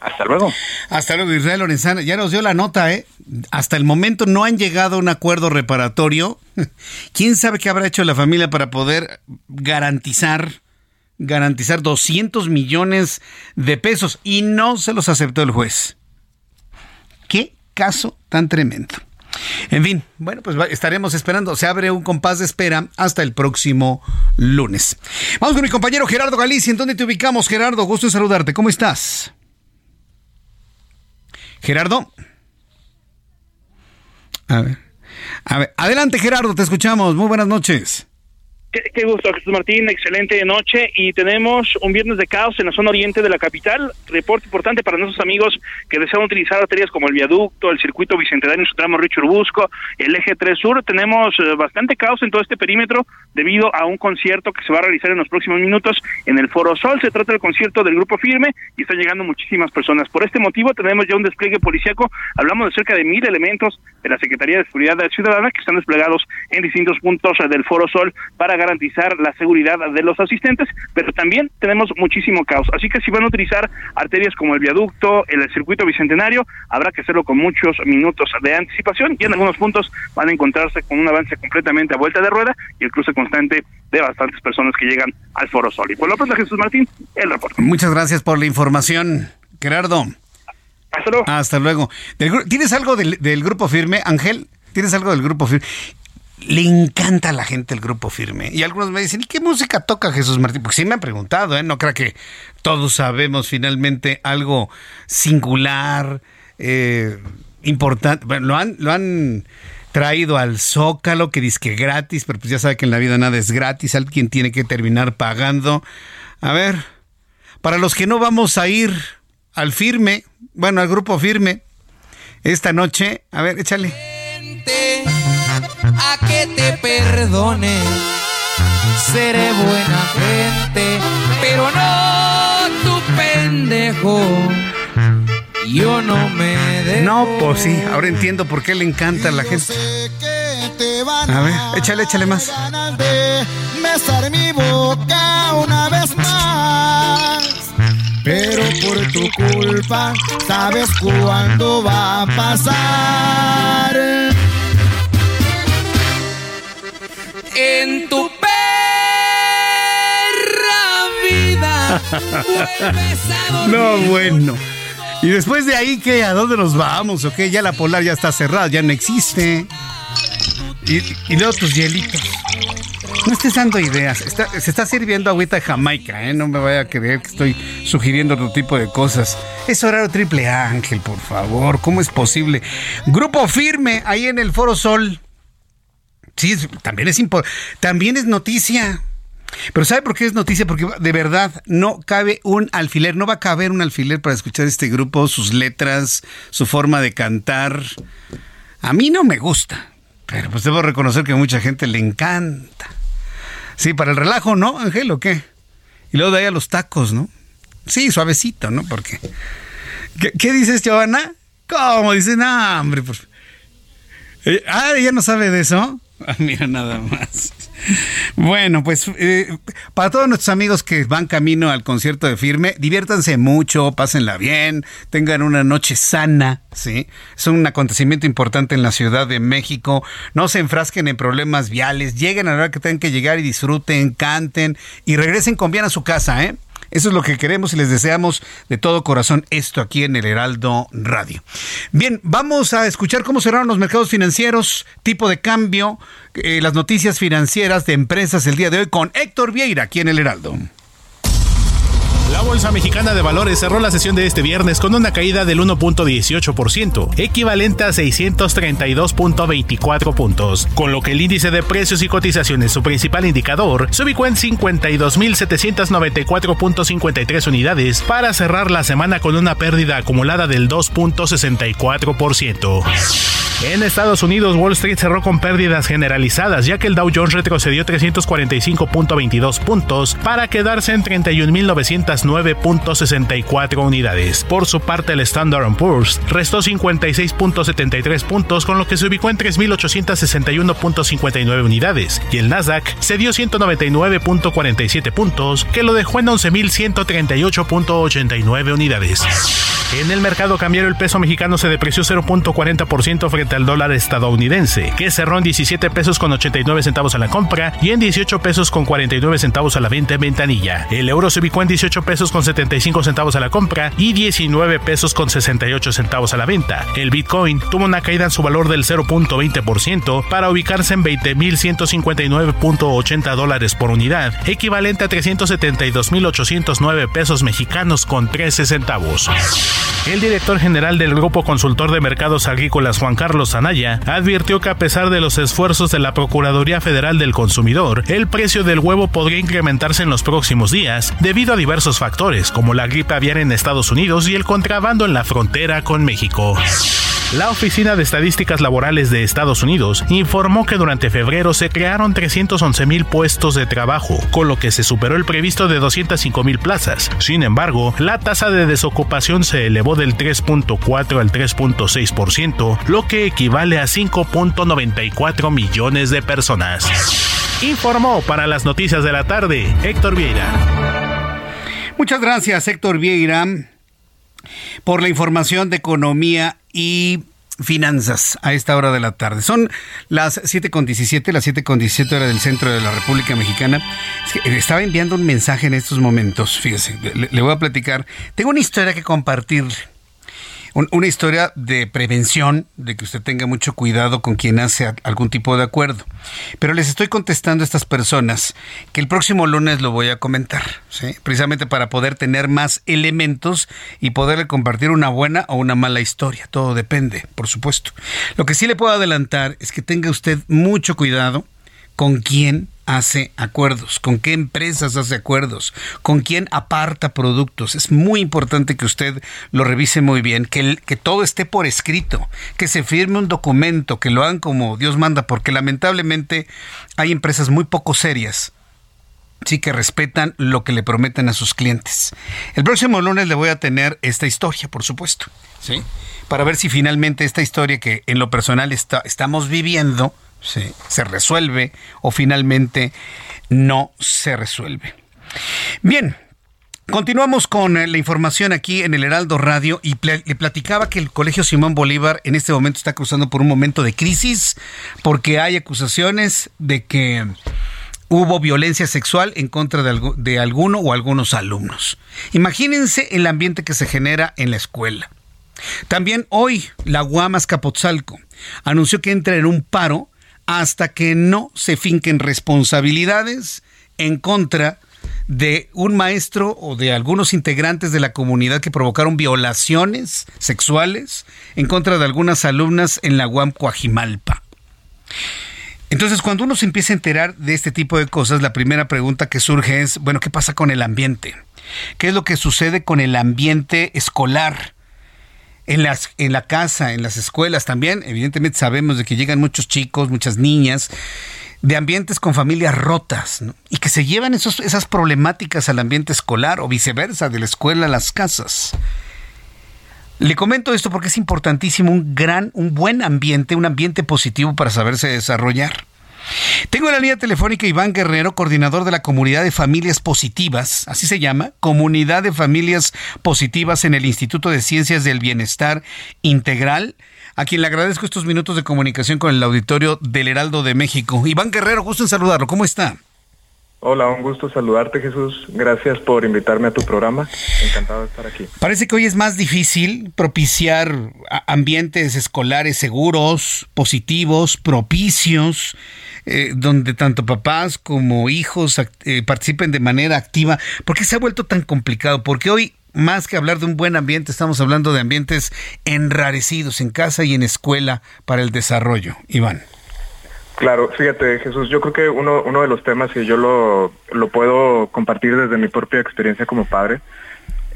Hasta luego. Hasta luego, Israel Lorenzana. Ya nos dio la nota, ¿eh? Hasta el momento no han llegado a un acuerdo reparatorio. *laughs* ¿Quién sabe qué habrá hecho la familia para poder garantizar, garantizar 200 millones de pesos? Y no se los aceptó el juez. ¿Qué caso tan tremendo? En fin, bueno, pues estaremos esperando. Se abre un compás de espera hasta el próximo lunes. Vamos con mi compañero Gerardo Galicia. ¿En dónde te ubicamos, Gerardo? Gusto en saludarte. ¿Cómo estás? Gerardo. A ver. A ver. Adelante, Gerardo, te escuchamos. Muy buenas noches. Qué, gusto, Jesús Martín. Excelente noche. Y tenemos un viernes de caos en la zona oriente de la capital. Reporte importante para nuestros amigos que desean utilizar arterias como el viaducto, el circuito bicentenario en su tramo Richard Busco, el eje 3 sur. Tenemos eh, bastante caos en todo este perímetro debido a un concierto que se va a realizar en los próximos minutos en el Foro Sol. Se trata del concierto del Grupo Firme y están llegando muchísimas personas. Por este motivo tenemos ya un despliegue policiaco. Hablamos de cerca de mil elementos de la Secretaría de Seguridad Ciudadana que están desplegados en distintos puntos del Foro Sol para garantizar la seguridad de los asistentes, pero también tenemos muchísimo caos. Así que si van a utilizar arterias como el viaducto, el circuito bicentenario, habrá que hacerlo con muchos minutos de anticipación y en algunos puntos van a encontrarse con un avance completamente a vuelta de rueda y el cruce constante de bastantes personas que llegan al Foro Sol. Y por lo pronto, Jesús Martín, el reporte. Muchas gracias por la información, Gerardo. Hasta luego. Hasta luego. ¿Tienes algo del, del grupo firme, Ángel? ¿Tienes algo del grupo firme? Le encanta a la gente el grupo firme. Y algunos me dicen, ¿y qué música toca Jesús Martín? Porque sí me han preguntado, ¿eh? No creo que todos sabemos finalmente algo singular, eh, importante. Bueno, lo han, lo han traído al Zócalo, que dice que gratis, pero pues ya sabe que en la vida nada es gratis, alguien tiene que terminar pagando. A ver, para los que no vamos a ir al firme, bueno, al grupo firme, esta noche, a ver, échale a que te perdone. Seré buena gente, pero no tu pendejo. Yo no me dejo. No, pues sí, ahora entiendo por qué le encanta a la gente. A ver, échale, échale más. besar mi boca una vez más. Pero por tu culpa, sabes cuándo va a pasar. En tu perra vida. no, bueno. Y después de ahí, ¿qué? ¿A dónde nos vamos? ¿O qué? Ya la polar ya está cerrada, ya no existe. Y, y luego tus hielitos. No estés dando ideas. se está sirviendo agüita Jamaica, ¿eh? No me vaya a creer que estoy sugiriendo otro tipo de cosas. Es horario triple Ángel, por favor. ¿Cómo es posible? Grupo firme ahí en el Foro Sol. Sí, también es también es noticia. Pero ¿sabe por qué es noticia? Porque de verdad no cabe un alfiler, no va a caber un alfiler para escuchar este grupo, sus letras, su forma de cantar. A mí no me gusta, pero pues debo reconocer que a mucha gente le encanta. Sí, para el relajo, ¿no, Ángel, o qué? Y luego de ahí a los tacos, ¿no? Sí, suavecito, ¿no? Porque... ¿Qué, dices, Giovanna? ¿Cómo? Dice, no, hombre, pues... Ah, ¿ella no sabe de eso? *laughs* Ah, mira, nada más. Bueno, pues eh, para todos nuestros amigos que van camino al concierto de Firme, diviértanse mucho, pásenla bien, tengan una noche sana, ¿sí? Es un acontecimiento importante en la Ciudad de México. No se enfrasquen en problemas viales, lleguen a la hora que tengan que llegar y disfruten, canten y regresen con bien a su casa, ¿eh? Eso es lo que queremos y les deseamos de todo corazón esto aquí en el Heraldo Radio. Bien, vamos a escuchar cómo cerraron los mercados financieros, tipo de cambio, eh, las noticias financieras de empresas el día de hoy con Héctor Vieira aquí en el Heraldo. La Bolsa Mexicana de Valores cerró la sesión de este viernes con una caída del 1.18%, equivalente a 632.24 puntos, con lo que el índice de precios y cotizaciones, su principal indicador, se ubicó en 52.794.53 unidades para cerrar la semana con una pérdida acumulada del 2.64%. En Estados Unidos, Wall Street cerró con pérdidas generalizadas, ya que el Dow Jones retrocedió 345.22 puntos para quedarse en 31.909.64 unidades. Por su parte, el Standard Poor's restó 56.73 puntos, con lo que se ubicó en 3.861.59 unidades, y el Nasdaq cedió 199.47 puntos, que lo dejó en 11.138.89 unidades. En el mercado cambiario el peso mexicano se depreció 0.40% frente al dólar estadounidense, que cerró en 17 pesos con 89 centavos a la compra y en 18 pesos con 49 centavos a la venta en ventanilla. El euro se ubicó en 18 pesos con 75 centavos a la compra y 19 pesos con 68 centavos a la venta. El Bitcoin tuvo una caída en su valor del 0.20% para ubicarse en 20.159.80 dólares por unidad, equivalente a 372.809 pesos mexicanos con 13 centavos. El director general del Grupo Consultor de Mercados Agrícolas, Juan Carlos Anaya, advirtió que a pesar de los esfuerzos de la Procuraduría Federal del Consumidor, el precio del huevo podría incrementarse en los próximos días debido a diversos factores, como la gripe aviar en Estados Unidos y el contrabando en la frontera con México. La Oficina de Estadísticas Laborales de Estados Unidos informó que durante febrero se crearon 311 mil puestos de trabajo, con lo que se superó el previsto de 205 mil plazas. Sin embargo, la tasa de desocupación se elevó del 3.4 al 3.6%, lo que equivale a 5.94 millones de personas. Informó para las noticias de la tarde Héctor Vieira. Muchas gracias Héctor Vieira por la información de economía y finanzas a esta hora de la tarde. Son las 7.17, las 7.17 hora del centro de la República Mexicana. estaba enviando un mensaje en estos momentos, fíjese, le, le voy a platicar. Tengo una historia que compartir una historia de prevención, de que usted tenga mucho cuidado con quien hace algún tipo de acuerdo. Pero les estoy contestando a estas personas que el próximo lunes lo voy a comentar, precisamente para poder tener más elementos y poderle compartir una buena o una mala historia. Todo depende, por supuesto. Lo que sí le puedo adelantar es que tenga usted mucho cuidado con quién hace acuerdos, con qué empresas hace acuerdos, con quién aparta productos. Es muy importante que usted lo revise muy bien, que, que todo esté por escrito, que se firme un documento, que lo hagan como Dios manda, porque lamentablemente hay empresas muy poco serias sí que respetan lo que le prometen a sus clientes. El próximo lunes le voy a tener esta historia, por supuesto, ¿sí? Para ver si finalmente esta historia que en lo personal está, estamos viviendo, se resuelve o finalmente no se resuelve. Bien, Continuamos con eh, la información aquí en el Heraldo Radio y le platicaba que el Colegio Simón Bolívar en este momento está cruzando por un momento de crisis porque hay acusaciones de que hubo violencia sexual en contra de, de alguno o algunos alumnos. Imagínense el ambiente que se genera en la escuela. También hoy la Guamas Capotzalco anunció que entra en un paro hasta que no se finquen responsabilidades en contra de un maestro o de algunos integrantes de la comunidad que provocaron violaciones sexuales en contra de algunas alumnas en la UAM Coajimalpa. Entonces, cuando uno se empieza a enterar de este tipo de cosas, la primera pregunta que surge es, bueno, ¿qué pasa con el ambiente? ¿Qué es lo que sucede con el ambiente escolar? En, las, en la casa, en las escuelas también. Evidentemente sabemos de que llegan muchos chicos, muchas niñas de ambientes con familias rotas y que se llevan esos, esas problemáticas al ambiente escolar o viceversa, de la escuela a las casas. Le comento esto porque es importantísimo un gran, un buen ambiente, un ambiente positivo para saberse desarrollar. Tengo en la línea telefónica Iván Guerrero, coordinador de la Comunidad de Familias Positivas, así se llama, Comunidad de Familias Positivas en el Instituto de Ciencias del Bienestar Integral, a quien le agradezco estos minutos de comunicación con el auditorio del Heraldo de México. Iván Guerrero, gusto en saludarlo, ¿cómo está? Hola, un gusto saludarte Jesús. Gracias por invitarme a tu programa. Encantado de estar aquí. Parece que hoy es más difícil propiciar ambientes escolares seguros, positivos, propicios. Eh, donde tanto papás como hijos eh, participen de manera activa. ¿Por qué se ha vuelto tan complicado? Porque hoy, más que hablar de un buen ambiente, estamos hablando de ambientes enrarecidos en casa y en escuela para el desarrollo. Iván. Claro, fíjate Jesús, yo creo que uno, uno de los temas, y yo lo, lo puedo compartir desde mi propia experiencia como padre,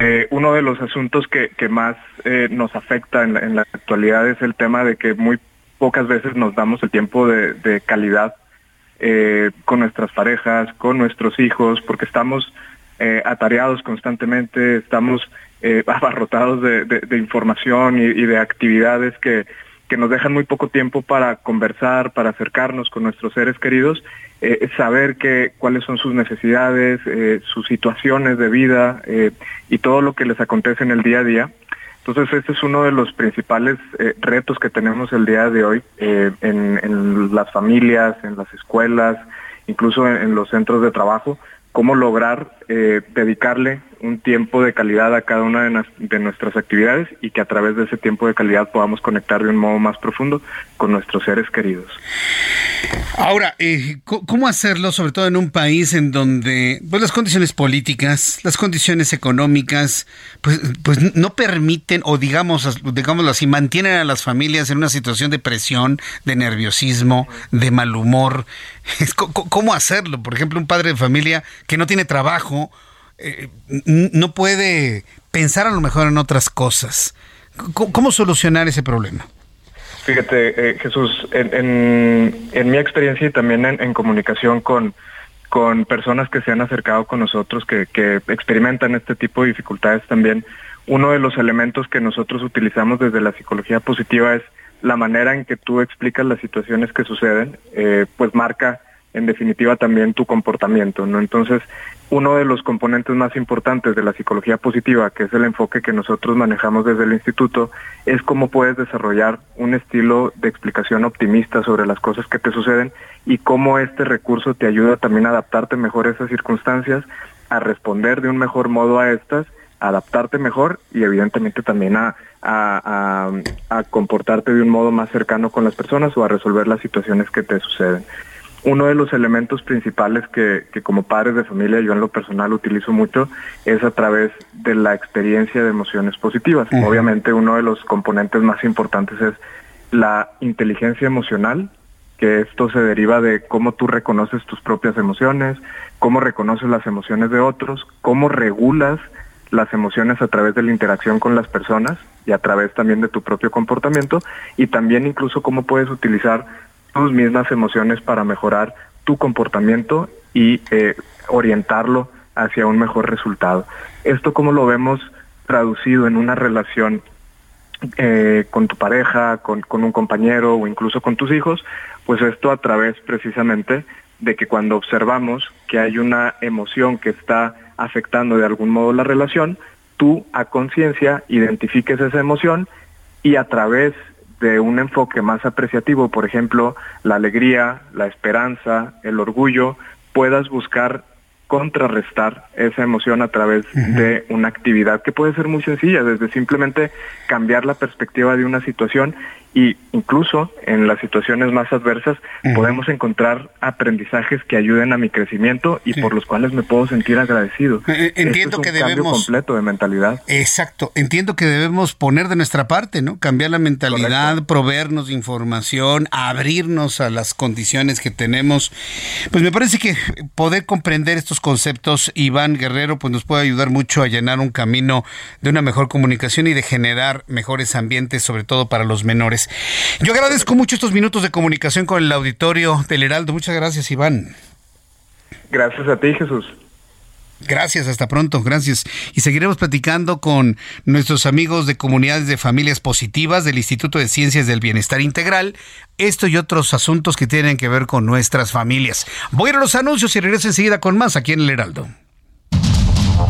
eh, uno de los asuntos que, que más nos afecta en la, en la, actualidad es el tema de que muy pocas veces nos damos el tiempo de, calidad eh, con nuestras parejas, con nuestros hijos, porque estamos eh, atareados constantemente, estamos eh, *laughs* abarrotados de, información y, de actividades que, que, nos dejan muy poco tiempo para conversar, para acercarnos con nuestros seres queridos, saber cuáles son sus necesidades, sus situaciones de vida y todo lo que les acontece en el día a día. Entonces, este es uno de los principales eh, retos que tenemos el día de hoy eh, en, las familias, en las escuelas, incluso en, los centros de trabajo, cómo lograr eh, dedicarle un tiempo de calidad a cada una de, nuestras actividades y que a través de ese tiempo de calidad podamos conectar de un modo más profundo con nuestros seres queridos. Ahora, eh, ¿cómo hacerlo, sobre todo en un país en donde pues, las condiciones políticas, las condiciones económicas, pues, pues no permiten, o digamos, digámoslo así, mantienen a las familias en una situación de presión, de nerviosismo, de mal humor? *laughs* ¿Cómo hacerlo? Por ejemplo, un padre de familia que no tiene trabajo, eh, no puede pensar a lo mejor en otras cosas. ¿Cómo, solucionar ese problema? Fíjate, eh, Jesús, en, mi experiencia y también en, comunicación con, con personas que se han acercado con nosotros, que, experimentan este tipo de dificultades también, uno de los elementos que nosotros utilizamos desde la psicología positiva es la manera en que tú explicas las situaciones que suceden, eh, pues marca en definitiva también tu comportamiento, ¿no? Entonces, uno de los componentes más importantes de la psicología positiva, que es el enfoque que nosotros manejamos desde el instituto, es cómo puedes desarrollar un estilo de explicación optimista sobre las cosas que te suceden y cómo este recurso te ayuda también a adaptarte mejor a esas circunstancias, a responder de un mejor modo a estas, a adaptarte mejor y evidentemente también a, a, a comportarte de un modo más cercano con las personas o a resolver las situaciones que te suceden uno de los elementos principales que, que, como padres de familia yo en lo personal utilizo mucho es a través de la experiencia de emociones positivas. Obviamente uno de los componentes más importantes es la inteligencia emocional, que esto se deriva de cómo tú reconoces tus propias emociones, cómo reconoces las emociones de otros, cómo regulas las emociones a través de la interacción con las personas y a través también de tu propio comportamiento y también incluso cómo puedes utilizar tus mismas emociones para mejorar tu comportamiento y eh, orientarlo hacia un mejor resultado. Esto como lo vemos traducido en una relación eh, con tu pareja, con, con un compañero o incluso con tus hijos, pues esto a través precisamente de que cuando observamos que hay una emoción que está afectando de algún modo la relación, tú a conciencia identifiques esa emoción y a través de un enfoque más apreciativo, por ejemplo, la alegría, la esperanza, el orgullo, puedas buscar contrarrestar esa emoción a través de una actividad que puede ser muy sencilla, desde simplemente cambiar la perspectiva de una situación y incluso en las situaciones más adversas podemos encontrar aprendizajes que ayuden a mi crecimiento y por los cuales me puedo sentir agradecido. Eh, eh, entiendo un que cambio debemos completo de mentalidad. Exacto, entiendo que debemos poner de nuestra parte, ¿no? Cambiar la mentalidad, proveernos de información, abrirnos a las condiciones que tenemos. Pues me parece que poder comprender estos conceptos, Iván Guerrero, pues nos puede ayudar mucho a llenar un camino de una mejor comunicación y de generar mejores ambientes, sobre todo para los menores. Yo agradezco mucho estos minutos de comunicación con el auditorio del Heraldo. Muchas gracias, Iván. Gracias a ti, Jesús. Gracias, hasta pronto, gracias. Y seguiremos platicando con nuestros amigos de comunidades de familias positivas del Instituto de Ciencias del Bienestar Integral, esto y otros asuntos que tienen que ver con nuestras familias. Voy a ir a los anuncios y regreso enseguida con más aquí en el Heraldo.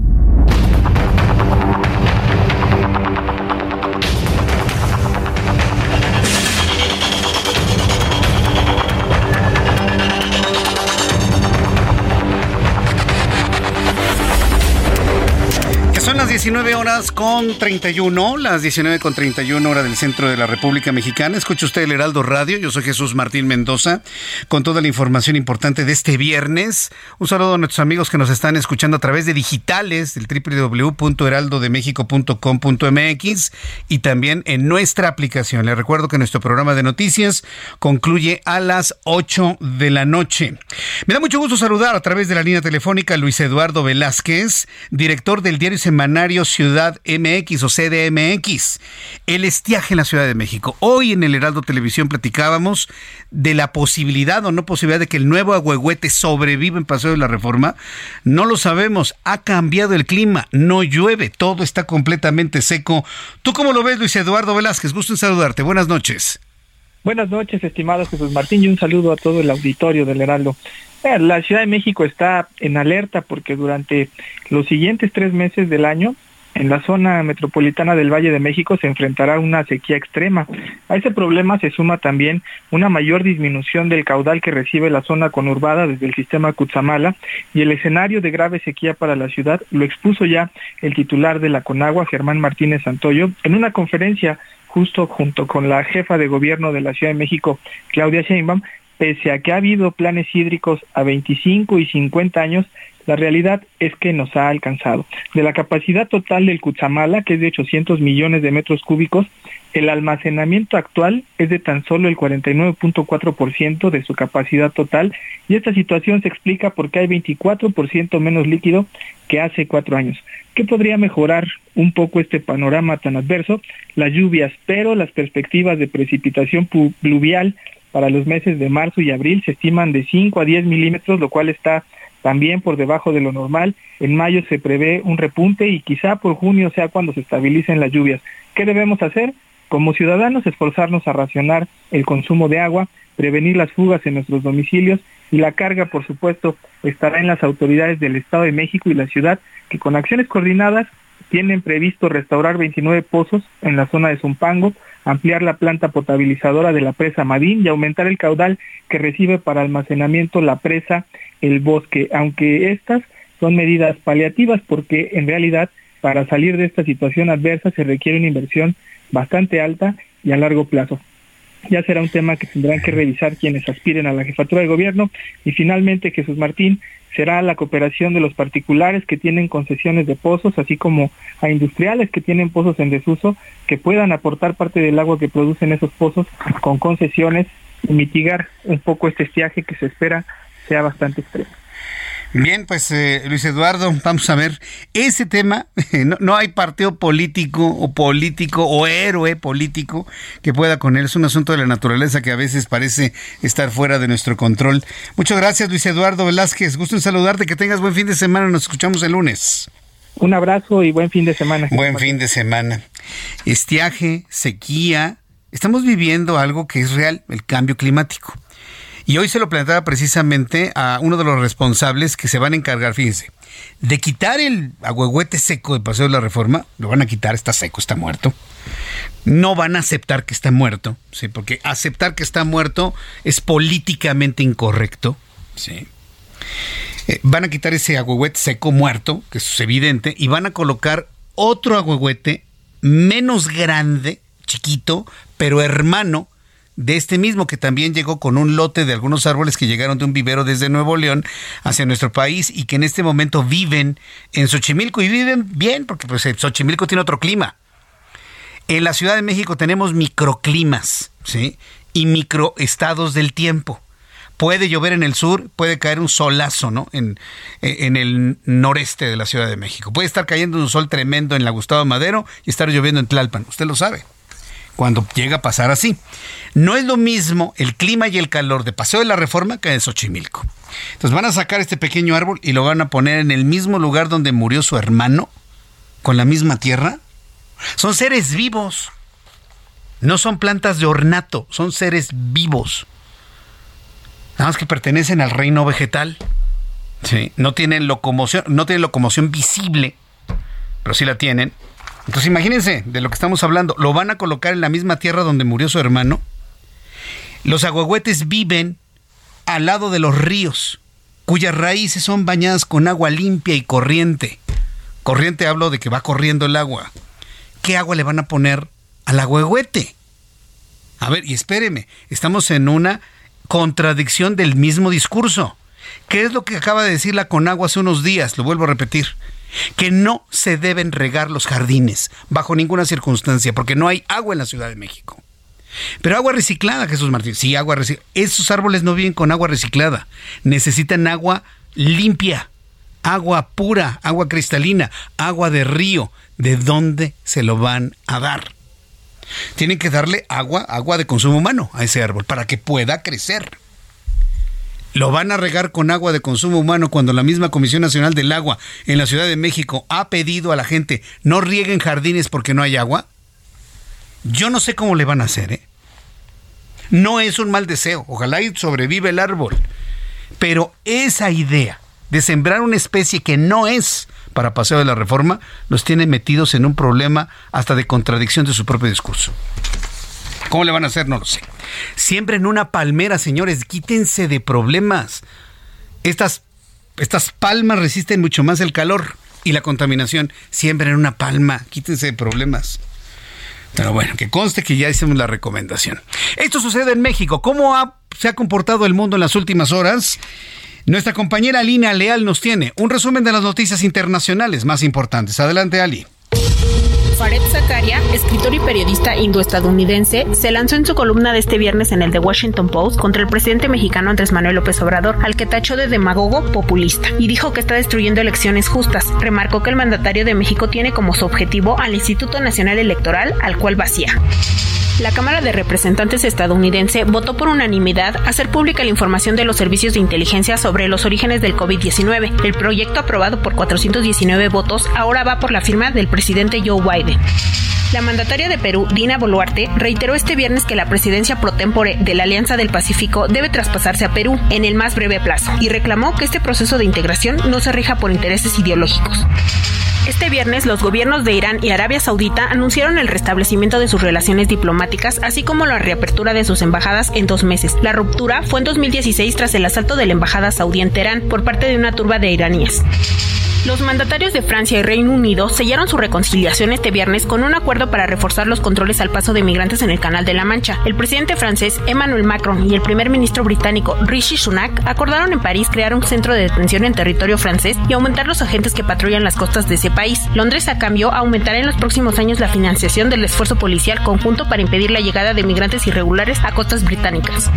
Música 19 horas con 31, las 19 con 31 horas del centro de la República Mexicana. Escucha usted el Heraldo Radio. Yo soy Jesús Martín Mendoza con toda la información importante de este viernes. Un saludo a nuestros amigos que nos están escuchando a través de digitales del www.heraldodemexico.com.mx y también en nuestra aplicación. Les recuerdo que nuestro programa de noticias concluye a las 8 de la noche. Me da mucho gusto saludar a través de la línea telefónica Luis Eduardo Velázquez, director del diario semanario Ciudad MX o CDMX, el estiaje en la Ciudad de México. Hoy en el Heraldo Televisión platicábamos de la posibilidad o no posibilidad de que el nuevo agüehuete sobreviva en Paseo de la Reforma. No lo sabemos, ha cambiado el clima, no llueve, todo está completamente seco. ¿Tú cómo lo ves, Luis Eduardo Velázquez? Gusto en saludarte. Buenas noches. Buenas noches, estimado Jesús Martín, y un saludo a todo el auditorio del Heraldo. Eh, la Ciudad de México está en alerta porque durante los siguientes tres meses del año en la zona metropolitana del Valle de México se enfrentará una sequía extrema. A ese problema se suma también una mayor disminución del caudal que recibe la zona conurbada desde el sistema Cutzamala y el escenario de grave sequía para la ciudad lo expuso ya el titular de la Conagua, Germán Martínez Santoyo, en una conferencia justo junto con la jefa de gobierno de la Ciudad de México, Claudia Sheinbaum, pese a que ha habido planes hídricos a 25 y 50 años, la realidad es que nos ha alcanzado. De la capacidad total del Cutzamala, que es de 800 millones de metros cúbicos, el almacenamiento actual es de tan solo el 49.4% de su capacidad total y esta situación se explica porque hay 24% menos líquido que hace cuatro años. ¿Qué podría mejorar un poco este panorama tan adverso? Las lluvias, pero las perspectivas de precipitación pluvial para los meses de marzo y abril se estiman de 5 a 10 milímetros, lo cual está también por debajo de lo normal. En mayo se prevé un repunte y quizá por junio sea cuando se estabilicen las lluvias. ¿Qué debemos hacer? Como ciudadanos, esforzarnos a racionar el consumo de agua, prevenir las fugas en nuestros domicilios y la carga, por supuesto, estará en las autoridades del Estado de México y la ciudad que con acciones coordinadas tienen previsto restaurar 29 pozos en la zona de Zumpango, ampliar la planta potabilizadora de la presa Madín y aumentar el caudal que recibe para almacenamiento la presa El Bosque, aunque estas son medidas paliativas porque en realidad para salir de esta situación adversa se requiere una inversión bastante alta y a largo plazo. Ya será un tema que tendrán que revisar quienes aspiren a la jefatura de gobierno y finalmente Jesús Martín será la cooperación de los particulares que tienen concesiones de pozos, así como a industriales que tienen pozos en desuso, que puedan aportar parte del agua que producen esos pozos con concesiones y mitigar un poco este estiaje que se espera sea bastante extremo. Bien, pues eh, Luis Eduardo, vamos a ver, ese tema, *laughs* no, no, hay partido político o político o héroe político que pueda con él, es un asunto de la naturaleza que a veces parece estar fuera de nuestro control. Muchas gracias Luis Eduardo Velázquez, gusto en saludarte, que tengas buen fin de semana, nos escuchamos el lunes. Un abrazo y buen fin de semana. Buen fin de semana. Estiaje, sequía, estamos viviendo algo que es real, el cambio climático. Y hoy se lo planteaba precisamente a uno de los responsables que se van a encargar, fíjense, de quitar el agüehuete seco de Paseo de la Reforma. Lo van a quitar, está seco, está muerto. No van a aceptar que está muerto, ¿sí? porque aceptar que está muerto es políticamente incorrecto. ¿sí? Eh, van a quitar ese agüehuete seco muerto, que es evidente, y van a colocar otro agüehuete menos grande, chiquito, pero hermano de este mismo que también llegó con un lote de algunos árboles que llegaron de un vivero desde Nuevo León hacia nuestro país y que en este momento viven en Xochimilco y viven bien porque pues eh, Xochimilco tiene otro clima. En la Ciudad de México tenemos microclimas, ¿sí? Y microestados del tiempo. Puede llover en el sur, puede caer un solazo, ¿no? En, en el noreste de la Ciudad de México. Puede estar cayendo un sol tremendo en la Gustavo Madero y estar lloviendo en Tlalpan. Usted lo sabe cuando llega a pasar así. No es lo mismo el clima y el calor de Paseo de la Reforma que de Xochimilco. Entonces van a sacar este pequeño árbol y lo van a poner en el mismo lugar donde murió su hermano, con la misma tierra. Son seres vivos. No son plantas de ornato, son seres vivos. Nada más que pertenecen al reino vegetal. Sí, no tienen locomoción, no tienen locomoción visible, pero sí la tienen entonces imagínense de lo que estamos hablando. Lo van a colocar en la misma tierra donde murió su hermano. Los agüehuetes viven al lado de los ríos, cuyas raíces son bañadas con agua limpia y corriente. Corriente hablo de que va corriendo el agua. ¿Qué agua le van a poner al agüehuete? A ver, y espéreme, estamos en una contradicción del mismo discurso. ¿Qué es lo que acaba de decir la Conagua hace unos días? Lo vuelvo a repetir que no se deben regar los jardines bajo ninguna circunstancia, porque no hay agua en la Ciudad de México. Pero agua reciclada, Jesús Martín. Sí, agua reciclada. Esos árboles no viven con agua reciclada. Necesitan agua limpia, agua pura, agua cristalina, agua de río. ¿De dónde se lo van a dar? Tienen que darle agua, agua de consumo humano a ese árbol para que pueda crecer lo van a regar con agua de consumo humano cuando la misma Comisión Nacional del Agua en la Ciudad de México ha pedido a la gente no rieguen jardines porque no hay agua? Yo no sé cómo le van a hacer, ¿eh? No es un mal deseo, ojalá y sobrevive el árbol. Pero esa idea de sembrar una especie que no es para paseo de la reforma, los tiene metidos en un problema hasta de contradicción de su propio discurso. ¿Cómo le van a hacer? No lo sé. Siempre en una palmera, señores, quítense de problemas. Estas, estas palmas resisten mucho más el calor y la contaminación. Siempre en una palma, quítense de problemas. Pero bueno, que conste que ya hicimos la recomendación. Esto sucede en México. ¿Cómo se ha comportado el mundo en las últimas horas? Nuestra compañera Alina Leal nos tiene un resumen de las noticias internacionales más importantes. Adelante, Ali. Fared Zakaria, escritor y periodista indoestadounidense, se lanzó en su columna de este viernes en el The Washington Post contra el presidente mexicano Andrés Manuel López Obrador, al que tachó de demagogo populista, y dijo que está destruyendo elecciones justas. Remarcó que el mandatario de México tiene como su objetivo al Instituto Nacional Electoral, al cual vacía. La Cámara de Representantes estadounidense votó por unanimidad hacer pública la información de los servicios de inteligencia sobre los orígenes del COVID-19. El proyecto aprobado por 419 votos ahora va por la firma del presidente Joe Biden. La mandataria de Perú, Dina Boluarte, reiteró este viernes que la presidencia pro tempore de la Alianza del Pacífico debe traspasarse a Perú en el más breve plazo y reclamó que este proceso de integración no se rija por intereses ideológicos. Este viernes, los gobiernos de Irán y Arabia Saudita anunciaron el restablecimiento de sus relaciones diplomáticas, así como la reapertura de sus embajadas en dos meses. La ruptura fue en 2016 tras el asalto de la embajada saudí en Teherán por parte de una turba de iraníes. Los mandatarios de Francia y Reino Unido sellaron su reconciliación este viernes con un acuerdo para reforzar los controles al paso de migrantes en el Canal de la Mancha. El presidente francés Emmanuel Macron y el primer ministro británico Rishi Sunak acordaron en París crear un centro de detención en territorio francés y aumentar los agentes que patrullan las costas de ese país. Londres, a cambio, aumentará en los próximos años la financiación del esfuerzo policial conjunto para impedir la llegada de migrantes irregulares a costas británicas.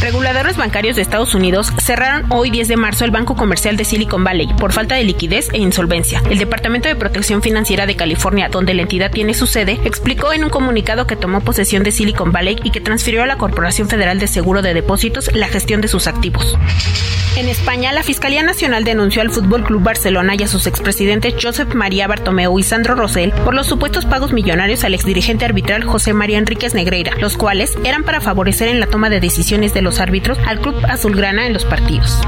Reguladores bancarios de Estados Unidos cerraron hoy 10 de marzo el banco comercial de Silicon Valley por falta de liquidez e insolvencia. El Departamento de Protección Financiera de California, donde la entidad tiene su sede, explicó en un comunicado que tomó posesión de Silicon Valley y que transfirió a la Corporación Federal de Seguro de Depósitos la gestión de sus activos. En España, la Fiscalía Nacional denunció al Fútbol Club Barcelona y a sus expresidentes Josep María Bartomeu y Sandro Rosell por los supuestos pagos millonarios al exdirigente arbitral José María Enríquez Negreira, los cuales eran para favorecer en la toma de decisiones de los árbitros al Club Azulgrana en los partidos.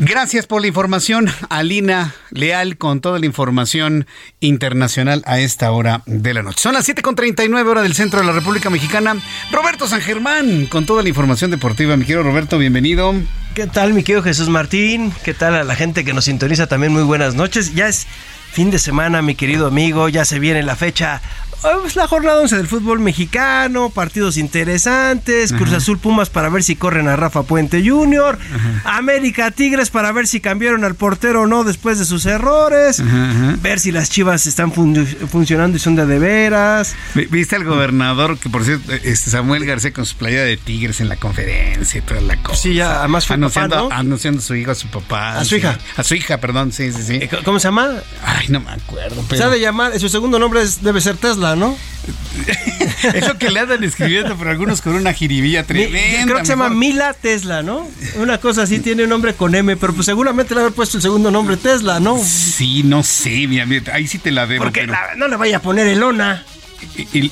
Gracias por la información, Alina Leal, con toda la información internacional a esta hora de la noche. Son las 7.39 hora del centro de la República Mexicana. Roberto San Germán, con toda la información deportiva. Mi querido Roberto, bienvenido. ¿Qué tal, mi querido Jesús Martín? ¿Qué tal a la gente que nos sintoniza también? Muy buenas noches. Ya es fin de semana, mi querido amigo. Ya se viene la fecha pues la jornada 11 del fútbol mexicano, partidos interesantes, Cruz Azul Pumas para ver si corren a Rafa Puente Jr., América Tigres para ver si cambiaron al portero o no después de sus errores, ver si las chivas están funcionando y son de de veras. ¿Viste al gobernador que por cierto, este Samuel García con su playa de Tigres en la conferencia y toda la cosa? Sí, ya además fue anunciando, anunciando a su hijo, a su papá. A su hija. A su hija, perdón, sí, sí, sí. Eh, ¿Cómo se llama? Ay, no me acuerdo. Pero... Sabe llamar, su segundo nombre debe ser Tesla. ¿No? Eso que le andan escribiendo, pero algunos con una jiribilla tremenda. Creo que se llama Mila Tesla, ¿no? Una cosa así tiene un nombre con M, pero pues seguramente le haber puesto el segundo nombre Tesla, ¿no? Sí, no sé, mi ahí sí te la debo. Porque no le vaya a poner Elona.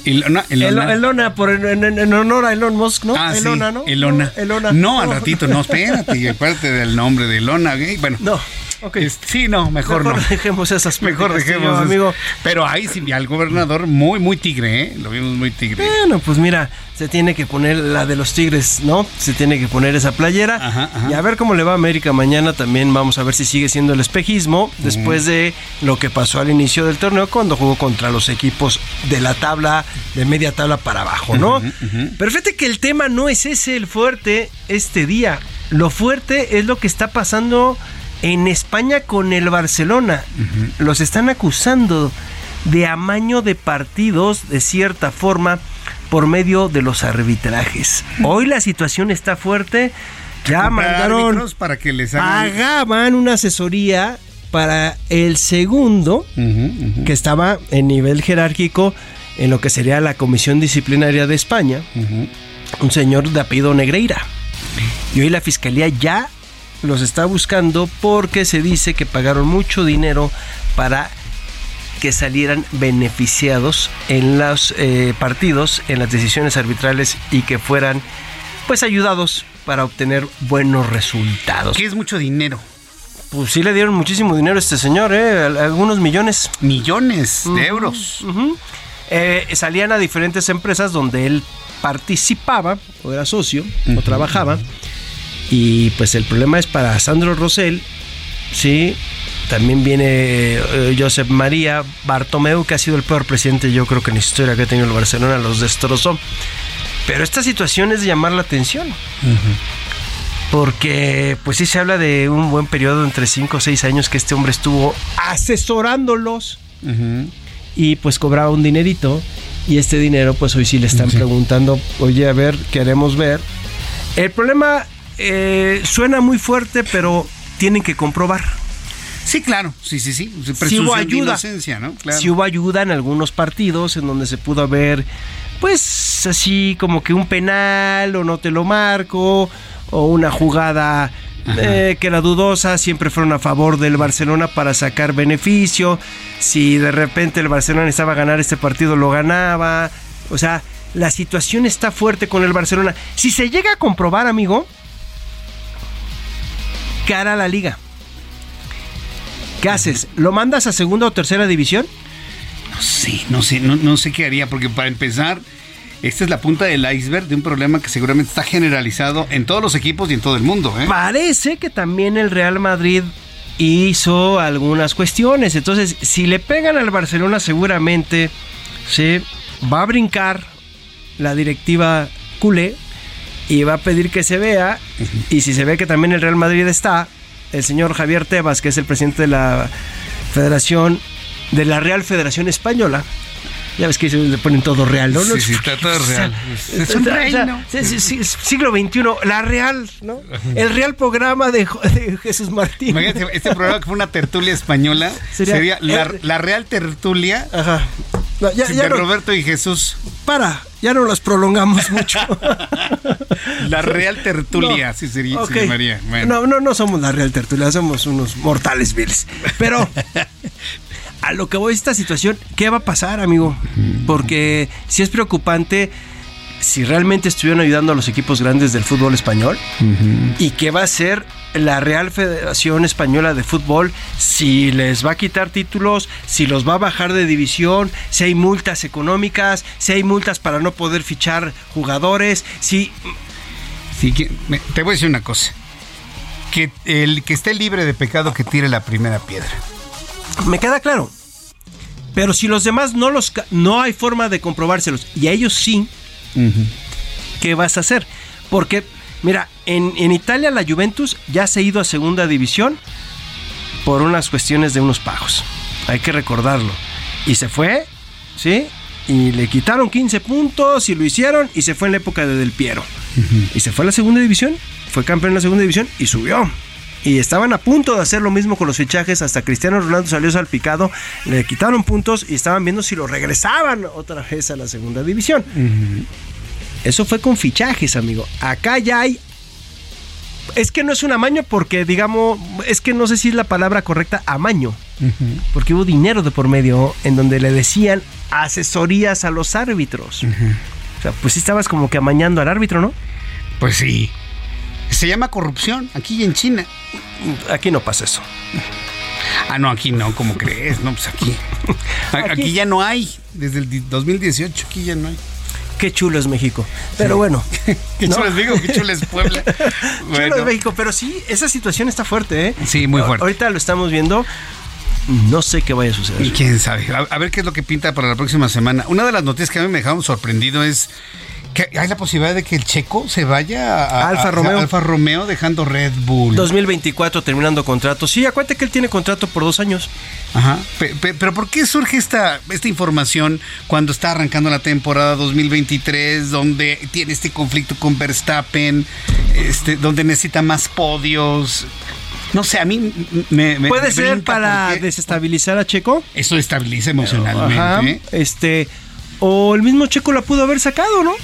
Elona, Elona. Elona por, en, honor a Elon Musk, ¿no? Ah, Elona, ¿no? Elona. No, no, al ratito, no, espérate, aparte del nombre de Elona, bueno. No. Okay. sí, no, mejor, mejor no. *laughs* dejemos esas Mejor dejemos, amigo. Pero ahí sí, al gobernador muy, muy tigre, ¿eh? Lo vimos muy tigre. Bueno, pues mira, se tiene que poner la de los tigres, ¿no? Se tiene que poner esa playera. Ajá, Y a ver cómo le va a América mañana también. Vamos a ver si sigue siendo el espejismo después de lo que pasó al inicio del torneo cuando jugó contra los equipos de la tabla, de media tabla para abajo, ¿no? Pero fíjate que el tema no es ese el fuerte este día. Lo fuerte es lo que está pasando en España con el Barcelona. Los están acusando de amaño de partidos de cierta forma por medio de los arbitrajes. Hoy la situación está fuerte. Ya mandaron para que les hagan... una asesoría para el segundo que estaba en nivel jerárquico en lo que sería la Comisión Disciplinaria de España, un señor de apellido Negreira. Y hoy la fiscalía ya los está buscando porque se dice que pagaron mucho dinero para que salieran beneficiados en los eh, partidos, en las decisiones arbitrales y que fueran pues ayudados para obtener buenos resultados. ¿Qué es mucho dinero? Pues sí le dieron muchísimo dinero a este señor, ¿eh? Algunos millones. Millones de euros. Eh, salían a diferentes empresas donde él participaba, o era socio, o trabajaba. Y pues el problema es para Sandro Rosell, sí. También viene eh, Josep María Bartomeu, que ha sido el peor presidente, yo creo que en la historia que ha tenido el Barcelona, los destrozó. Pero esta situación es de llamar la atención. Porque, pues sí se habla de un buen periodo entre 5 o 6 años que este hombre estuvo asesorándolos y pues cobraba un dinerito. Y este dinero, pues hoy sí le están preguntando, oye, a ver, queremos ver. El problema eh, suena muy fuerte, pero tienen que comprobar. Sí, claro, sí, sí, sí. Si hubo ayuda, ¿no? si hubo ayuda en algunos partidos en donde se pudo ver, pues así como que un penal o no te lo marco o una jugada eh, que era dudosa, siempre fueron a favor del Barcelona para sacar beneficio. Si de repente el Barcelona necesitaba ganar este partido, lo ganaba. O sea, la situación está fuerte con el Barcelona. Si se llega a comprobar, amigo, cara a la liga. ¿Qué haces? ¿Lo mandas a segunda o tercera división? No sé, no sé, no, no sé qué haría, porque para empezar, esta es la punta del iceberg de un problema que seguramente está generalizado en todos los equipos y en todo el mundo. ¿eh? Parece que también el Real Madrid hizo algunas cuestiones. Entonces, si le pegan al Barcelona, seguramente se va a brincar la directiva culé y va a pedir que se vea. Y si se ve que también el Real Madrid está, el señor Javier Tebas, que es el presidente de la Federación, de la Real Federación Española, ya ves que se ponen todo real, ¿no? Sí, sí, está todo real. Es un reino. siglo XXI, la Real, ¿no? El Real programa de, Jesús Martín. Imagínate, este programa que fue una tertulia española sería, la, Real Tertulia Ajá. De Roberto y Jesús. Para, ya no las prolongamos *laughs* mucho. la Real Tertulia, sí sería, okay. No, no, no somos la Real Tertulia, somos unos mortales viles. Pero a lo que voy esta situación, ¿qué va a pasar, amigo? Porque si es preocupante si realmente estuvieron ayudando a los equipos grandes del fútbol español y qué va a hacer la Real Federación Española de Fútbol si les va a quitar títulos, si los va a bajar de división, si hay multas económicas, si hay multas para no poder fichar jugadores, si... te voy a decir una cosa, que el que esté libre de pecado que tire la primera piedra. Me queda claro. Pero si los demás no los no hay forma de comprobárselos y a ellos sí, ¿qué vas a hacer? Porque, mira, en, en, Italia la Juventus ya se ha ido a segunda división por unas cuestiones de unos pagos. Hay que recordarlo. Y se fue, ¿sí? Y le quitaron 15 puntos y lo hicieron y se fue en la época de Del Piero. Y se fue a la segunda división, fue campeón en la segunda división y subió y estaban a punto de hacer lo mismo con los fichajes hasta Cristiano Ronaldo salió salpicado, le quitaron puntos y estaban viendo si lo regresaban otra vez a la segunda división. Eso fue con fichajes, amigo. Acá ya hay es que no es un amaño porque, digamos, es que no sé si es la palabra correcta, amaño. Porque hubo dinero de por medio en donde le decían asesorías a los árbitros. O sea, pues sí estabas como que amañando al árbitro, ¿no? Pues sí. Se llama corrupción aquí en China. Aquí no pasa eso. Ah, no, aquí no, ¿cómo crees? No, pues aquí. *laughs* Aquí, ya no hay. Desde el 2018 aquí ya no hay. Qué chulo es México. Pero bueno. *laughs* qué chulo es México, qué chulo es Puebla. *laughs* Chulo es México, pero sí, esa situación está fuerte, ¿eh? Sí, muy fuerte. Ahorita lo estamos viendo. No sé qué vaya a suceder. Y quién sabe. a, ver qué es lo que pinta para la próxima semana. Una de las noticias que a mí me dejaron sorprendido es hay la posibilidad de que el checo se vaya a, Alfa Romeo. Alfa Romeo dejando Red Bull. 2024 terminando contrato. Sí, acuérdate que él tiene contrato por dos años. Ajá. Pero, ¿por qué surge esta, esta información cuando está arrancando la temporada 2023, donde tiene este conflicto con Verstappen, este, donde necesita más podios? No sé, a mí me. ¿Puede ser para desestabilizar a Checo? Eso estabiliza emocionalmente. Ajá, este. O el mismo Checo la pudo haber sacado, ¿no?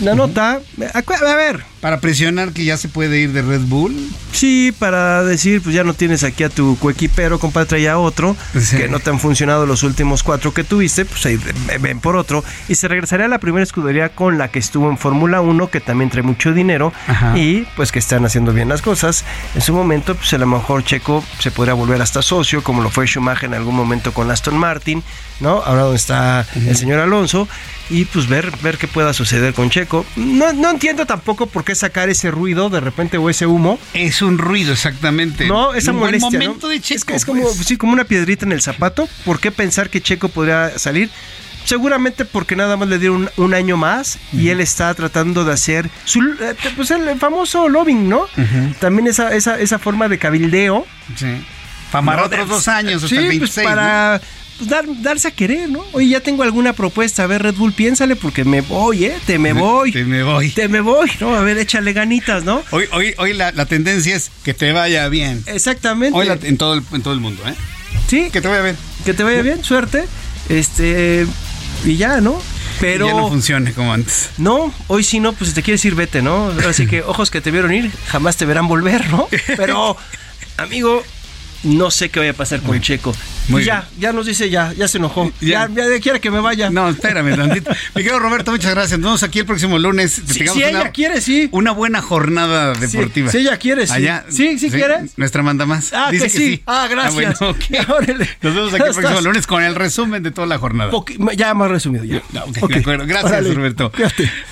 La nota. A, ver, Para presionar que ya se puede ir de Red Bull. Sí, para decir, pues ya no tienes aquí a tu coequipero, compadre, trae a otro, que no te han funcionado los últimos cuatro que tuviste, pues ahí ven por otro. Y se regresaría a la primera escudería con la que estuvo en Fórmula 1, que también trae mucho dinero y pues que están haciendo bien las cosas. En su momento, pues a lo mejor Checo se podría volver hasta socio, como lo fue Schumacher en algún momento con Aston Martin, ¿no? Ahora donde está el señor Alonso y pues ver, ver qué pueda suceder con Checo. No, no entiendo tampoco por qué sacar ese ruido de repente o ese humo. Es un ruido, exactamente. No, esa molestia. buen momento ¿no? de Checo. Es, es como, pues. sí, como una piedrita en el zapato. ¿Por qué pensar que Checo podría salir? Seguramente porque nada más le dieron un, un año más y él está tratando de hacer su, eh, pues el famoso lobbying, ¿no? También esa, esa, esa forma de cabildeo. Sí. Para No, otros dos años, hasta sí, el pues 26. para dar- darse a querer, ¿no? Oye, ya tengo alguna propuesta. A ver, Red Bull, piénsale porque me voy, ¿eh? Te me *laughs* voy. Te me voy. Te me voy, ¿no? A ver, échale ganitas, ¿no? Hoy, hoy, hoy la, la tendencia es que te vaya bien. Exactamente. Hoy la- en, todo el, en todo el mundo, ¿eh? Sí. Que te vaya bien. Que te vaya bien, suerte. Este. Y ya, ¿no? Pero. Ya no funcione como antes. No, hoy sí no, pues si te quieres ir, vete, ¿no? Así que *laughs* ojos que te vieron ir, jamás te verán volver, ¿no? *laughs* Pero, amigo, no sé qué vaya a pasar con Checo. muy ya, ya nos dice ya, ya se enojó. Ya, ya, quiere que me vaya. No, espérame *laughs* tantito. Mi querido Roberto, muchas gracias. Nos vemos aquí el próximo lunes. Si- una, ella quiere, sí. Una buena jornada deportiva. si ella quiere, sí. Allá, Sí, sí quiere. Nuestra manda más. Ah, Dice que sí. Ah, gracias. bueno, *laughs* ok. *laughs* Órale. Nos vemos aquí el próximo lunes con el resumen de toda la jornada. Ya más resumido, ya. Ok, Ok. de acuerdo. Gracias, Órale. Roberto.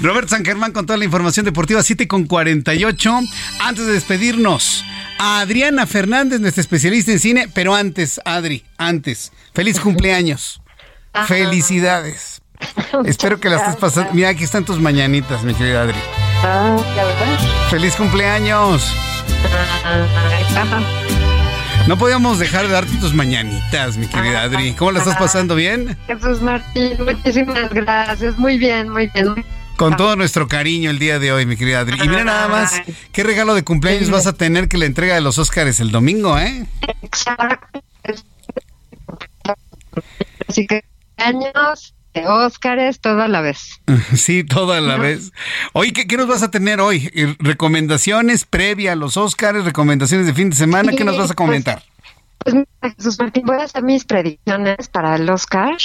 Roberto San Germán con toda la información deportiva, 7 con 48. Antes de despedirnos, a Adriana Fernández, nuestra especialista en cine, pero antes, Adri, antes. Feliz cumpleaños. Felicidades. *laughs* Espero que la estés pasando. Mira, aquí están tus mañanitas, mi querida Adri. Feliz cumpleaños. No podíamos dejar de darte tus mañanitas, mi querida Adri. ¿Cómo la estás pasando bien? Jesús Martín, muchísimas gracias. Muy bien, muy bien. Con todo nuestro cariño el día de hoy, mi querida Adri. Y mira nada más, qué regalo de cumpleaños vas a tener que la entrega de los Óscares el domingo, ¿eh? Exacto. Así que años, de Óscares, todo a la vez. *laughs* Sí, toda la vez. Oye, ¿qué, qué nos vas a tener hoy? ¿Recomendaciones previa a los Óscares? ¿Recomendaciones de fin de semana? ¿Qué nos vas a comentar? Pues mira, Jesús Martín, voy a hacer mis predicciones para el Oscar.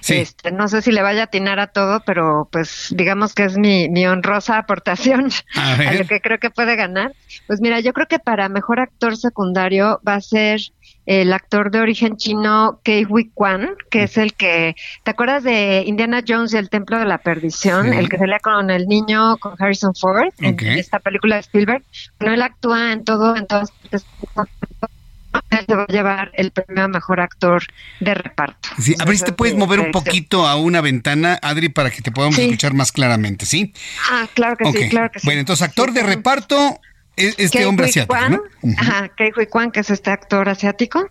Sí. Este, no sé si le vaya a atinar a todo, pero pues digamos que es mi, mi honrosa *laughs* aportación A lo que creo que puede ganar. Pues mira, yo creo que para mejor actor secundario va a ser el actor de origen chino Kei Hui Kwan, que es el que, ¿te acuerdas de Indiana Jones y el Templo de la Perdición? Sí. El que salía con el niño, con Harrison Ford, en Ok. esta película de Spielberg. Bueno, él actúa en todo, en todas partes. Él se va a llevar el premio a mejor actor de reparto. Sí, a ver si te puedes mover un Este, poquito a una ventana, Adri, para que te podamos escuchar más claramente, ¿sí? Ah, claro que sí, claro que sí. Bueno, entonces, actor de reparto, es este Kei hombre Hui asiático, Kwan. Ajá, Kei Hui Kwan, que es este actor asiático.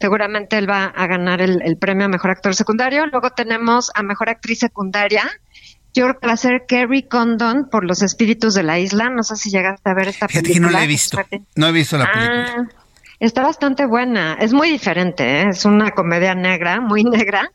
Seguramente él va a ganar el, el premio a mejor actor secundario. Luego tenemos a mejor actriz secundaria. Yo creo que va a ser Kerry Condon por Los Espíritus de la Isla. No sé si llegaste a ver esta Fíjate que película. no la he visto. No he visto la película. Está bastante buena. Es muy diferente, ¿eh? es una comedia negra, muy *laughs* negra,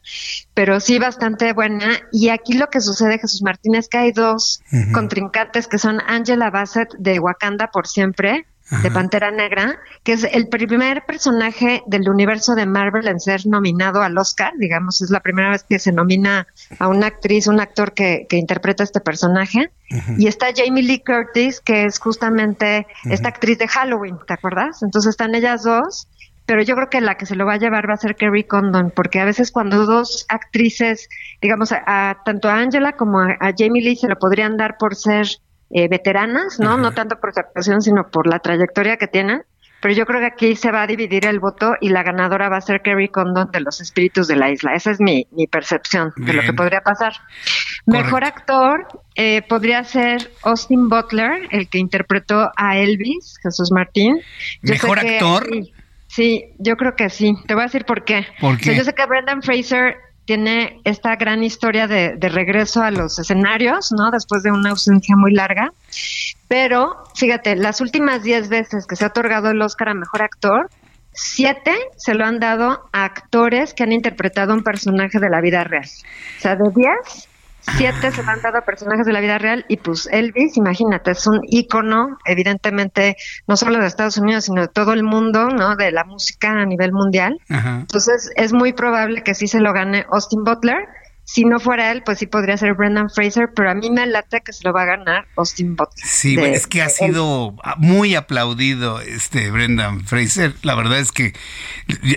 pero sí bastante buena. Y aquí lo que sucede, Jesús Martín, es que hay dos contrincantes que son Angela Bassett de Wakanda por siempre. De Pantera Negra, que es el primer personaje del universo de Marvel en ser nominado al Oscar, digamos, es la primera vez que se nomina a una actriz, un actor que, que interpreta este personaje. Y está Jamie Lee Curtis, que es justamente esta actriz de Halloween, ¿te acuerdas? Entonces están ellas dos, pero yo creo que la que se lo va a llevar va a ser Kerry Condon, porque a veces cuando dos actrices, digamos, a, a- tanto a Angela como a, a Jamie Lee se lo podrían dar por ser eh, veteranas, ¿no? No tanto por su actuación, sino por la trayectoria que tienen. Pero yo creo que aquí se va a dividir el voto y la ganadora va a ser Kerry Condon de Los Espíritus de la Isla. Esa es mi, mi percepción de lo que podría pasar. Mejor actor eh, podría ser Austin Butler, el que interpretó a Elvis, Jesús Martín. Yo ¿Mejor que- actor? Sí, sí, yo creo que sí. Te voy a decir por qué. ¿Por O sea, qué? yo sé que Brendan Fraser tiene esta gran historia de, regreso a los escenarios, ¿no? Después de una ausencia muy larga. Pero, fíjate, las últimas 10 veces que se ha otorgado el Oscar a Mejor Actor, siete se lo han dado a actores que han interpretado un personaje de la vida real. O sea, de 10, siete se han dado a personajes de la vida real y pues Elvis, imagínate, es un ícono, evidentemente, no solo de Estados Unidos, sino de todo el mundo, ¿no? De la música a nivel mundial. Entonces es muy probable que sí se lo gane Austin Butler. Si no fuera él, pues sí podría ser Brendan Fraser, pero a mí me late que se lo va a ganar Austin Butler. Sí, es que ha sido muy aplaudido este Brendan Fraser. La verdad es que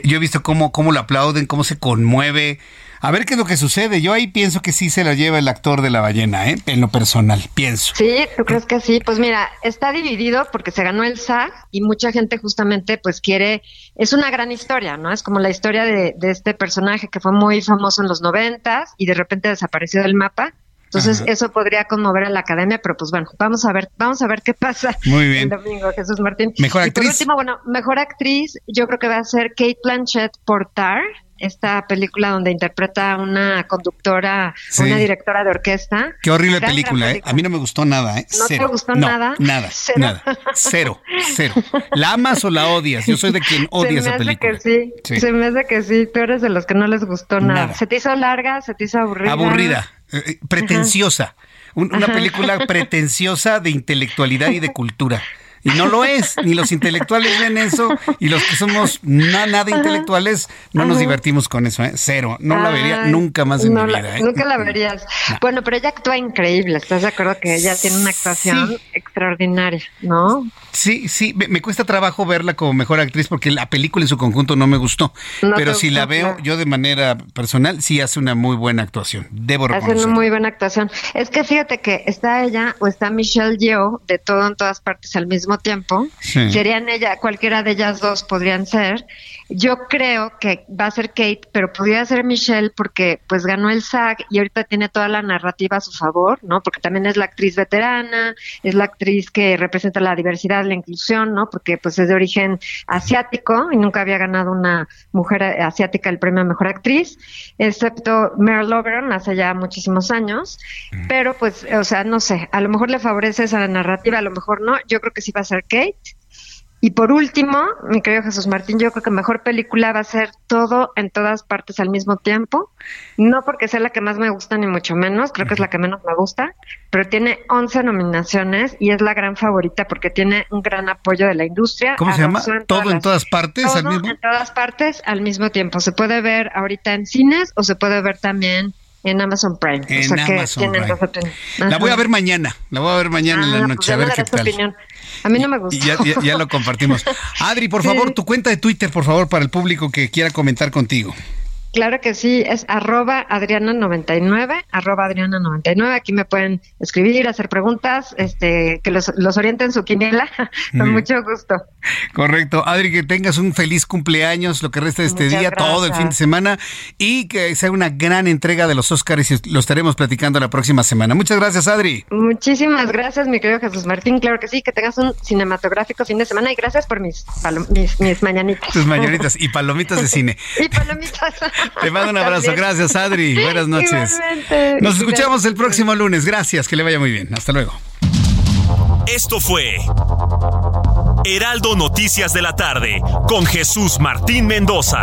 yo he visto cómo, cómo lo aplauden, cómo se conmueve. A ver qué es lo que sucede. Yo ahí pienso que sí se la lleva el actor de la ballena, ¿eh? en lo personal, pienso. Sí, ¿tú crees que sí? Pues mira, está dividido porque se ganó el SAG y mucha gente justamente pues quiere, es una gran historia, ¿no? Es como la historia de, este personaje que fue muy famoso en los noventas y de repente desapareció del mapa. Entonces eso podría conmover a la academia, pero pues bueno, vamos a ver, vamos a ver qué pasa Muy bien. el domingo, Jesús Martín. Mejor actriz. Y por último, bueno, mejor actriz, yo creo que va a ser Kate Blanchett por Tar, esta película donde interpreta a una conductora, una directora de orquesta. Qué horrible película, ¿eh? A mí no me gustó nada, ¿eh? ¿No te gustó nada? Nada, ¿Cero? nada. Cero, cero. ¿La amas o la odias? Yo soy de quien *laughs* odia esa película. Se me hace que sí. Se me hace que sí. Tú eres de los que no les gustó nada. ¿Se te hizo larga? ¿Se te hizo aburrida? Aburrida. Eh, eh, pretenciosa. Una película *laughs* pretenciosa de intelectualidad y de cultura. Y no lo es, ni los intelectuales ven eso, y los que somos nada intelectuales no nos divertimos con eso, ¿eh? cero. No la vería nunca más en mi vida. ¿eh? Nunca la verías. Bueno, pero ella actúa increíble, ¿estás de acuerdo que ella tiene una actuación extraordinaria, ¿no? Sí, sí, me, cuesta trabajo verla como mejor actriz porque la película en su conjunto no me gustó. pero si la veo yo de manera personal, sí hace una muy buena actuación. Debo Hace una muy buena actuación. Es que fíjate que está ella o está Michelle Yeoh de todo en todas partes al mismo tiempo. Serían ella, cualquiera de ellas dos podrían ser. Yo creo que va a ser Kate, pero podría ser Michelle porque pues ganó el SAG y ahorita tiene toda la narrativa a su favor, ¿no? Porque también es la actriz veterana, es la actriz que representa la diversidad, la inclusión, ¿no? Porque pues es de origen asiático y nunca había ganado una mujer asiática el premio a mejor actriz, excepto Meryl Loveron hace ya muchísimos años, pero pues, o sea, no sé, a lo mejor le favorece esa narrativa, a lo mejor no, yo creo que sí va a ser Kate. Y por último, mi querido Jesús Martín, yo creo que mejor película va a ser todo en todas partes al mismo tiempo. No porque sea la que más me gusta, ni mucho menos, creo que es la que menos me gusta, pero tiene 11 nominaciones y es la gran favorita porque tiene un gran apoyo de la industria. ¿Cómo se llama? ¿Todo en todas partes al mismo en todas partes al mismo tiempo. Se puede ver ahorita en cines o se puede ver también en Amazon Prime. En Amazon Prime. La voy a ver mañana, la voy a ver mañana en la ah, pues noche, a ver qué tal. A mí no me gusta. Y ya, lo compartimos. *laughs* Adri, por favor, tu cuenta de Twitter, por favor, para el público que quiera comentar contigo. Claro que sí, es arroba Adriana99, arroba Adriana99. Aquí me pueden escribir, hacer preguntas, este, que los, los orienten su quiniela, *laughs* con mucho gusto. Correcto. Adri, que tengas un feliz cumpleaños, lo que resta de este día, todo el fin de semana, y que sea una gran entrega de los Óscares y lo estaremos platicando la próxima semana. Muchas gracias, Adri. Muchísimas gracias, mi querido Jesús Martín. Claro que sí, que tengas un cinematográfico fin de semana y gracias por mis, mis, mis mañanitas. Tus mañanitas *laughs* y palomitas de cine. y palomitas. *laughs* Te mando un abrazo. Gracias, Adri. Buenas noches. Nos escuchamos el próximo lunes. Gracias. Que le vaya muy bien. Hasta luego. Esto fue Heraldo Noticias de la tarde con Jesús Martín Mendoza.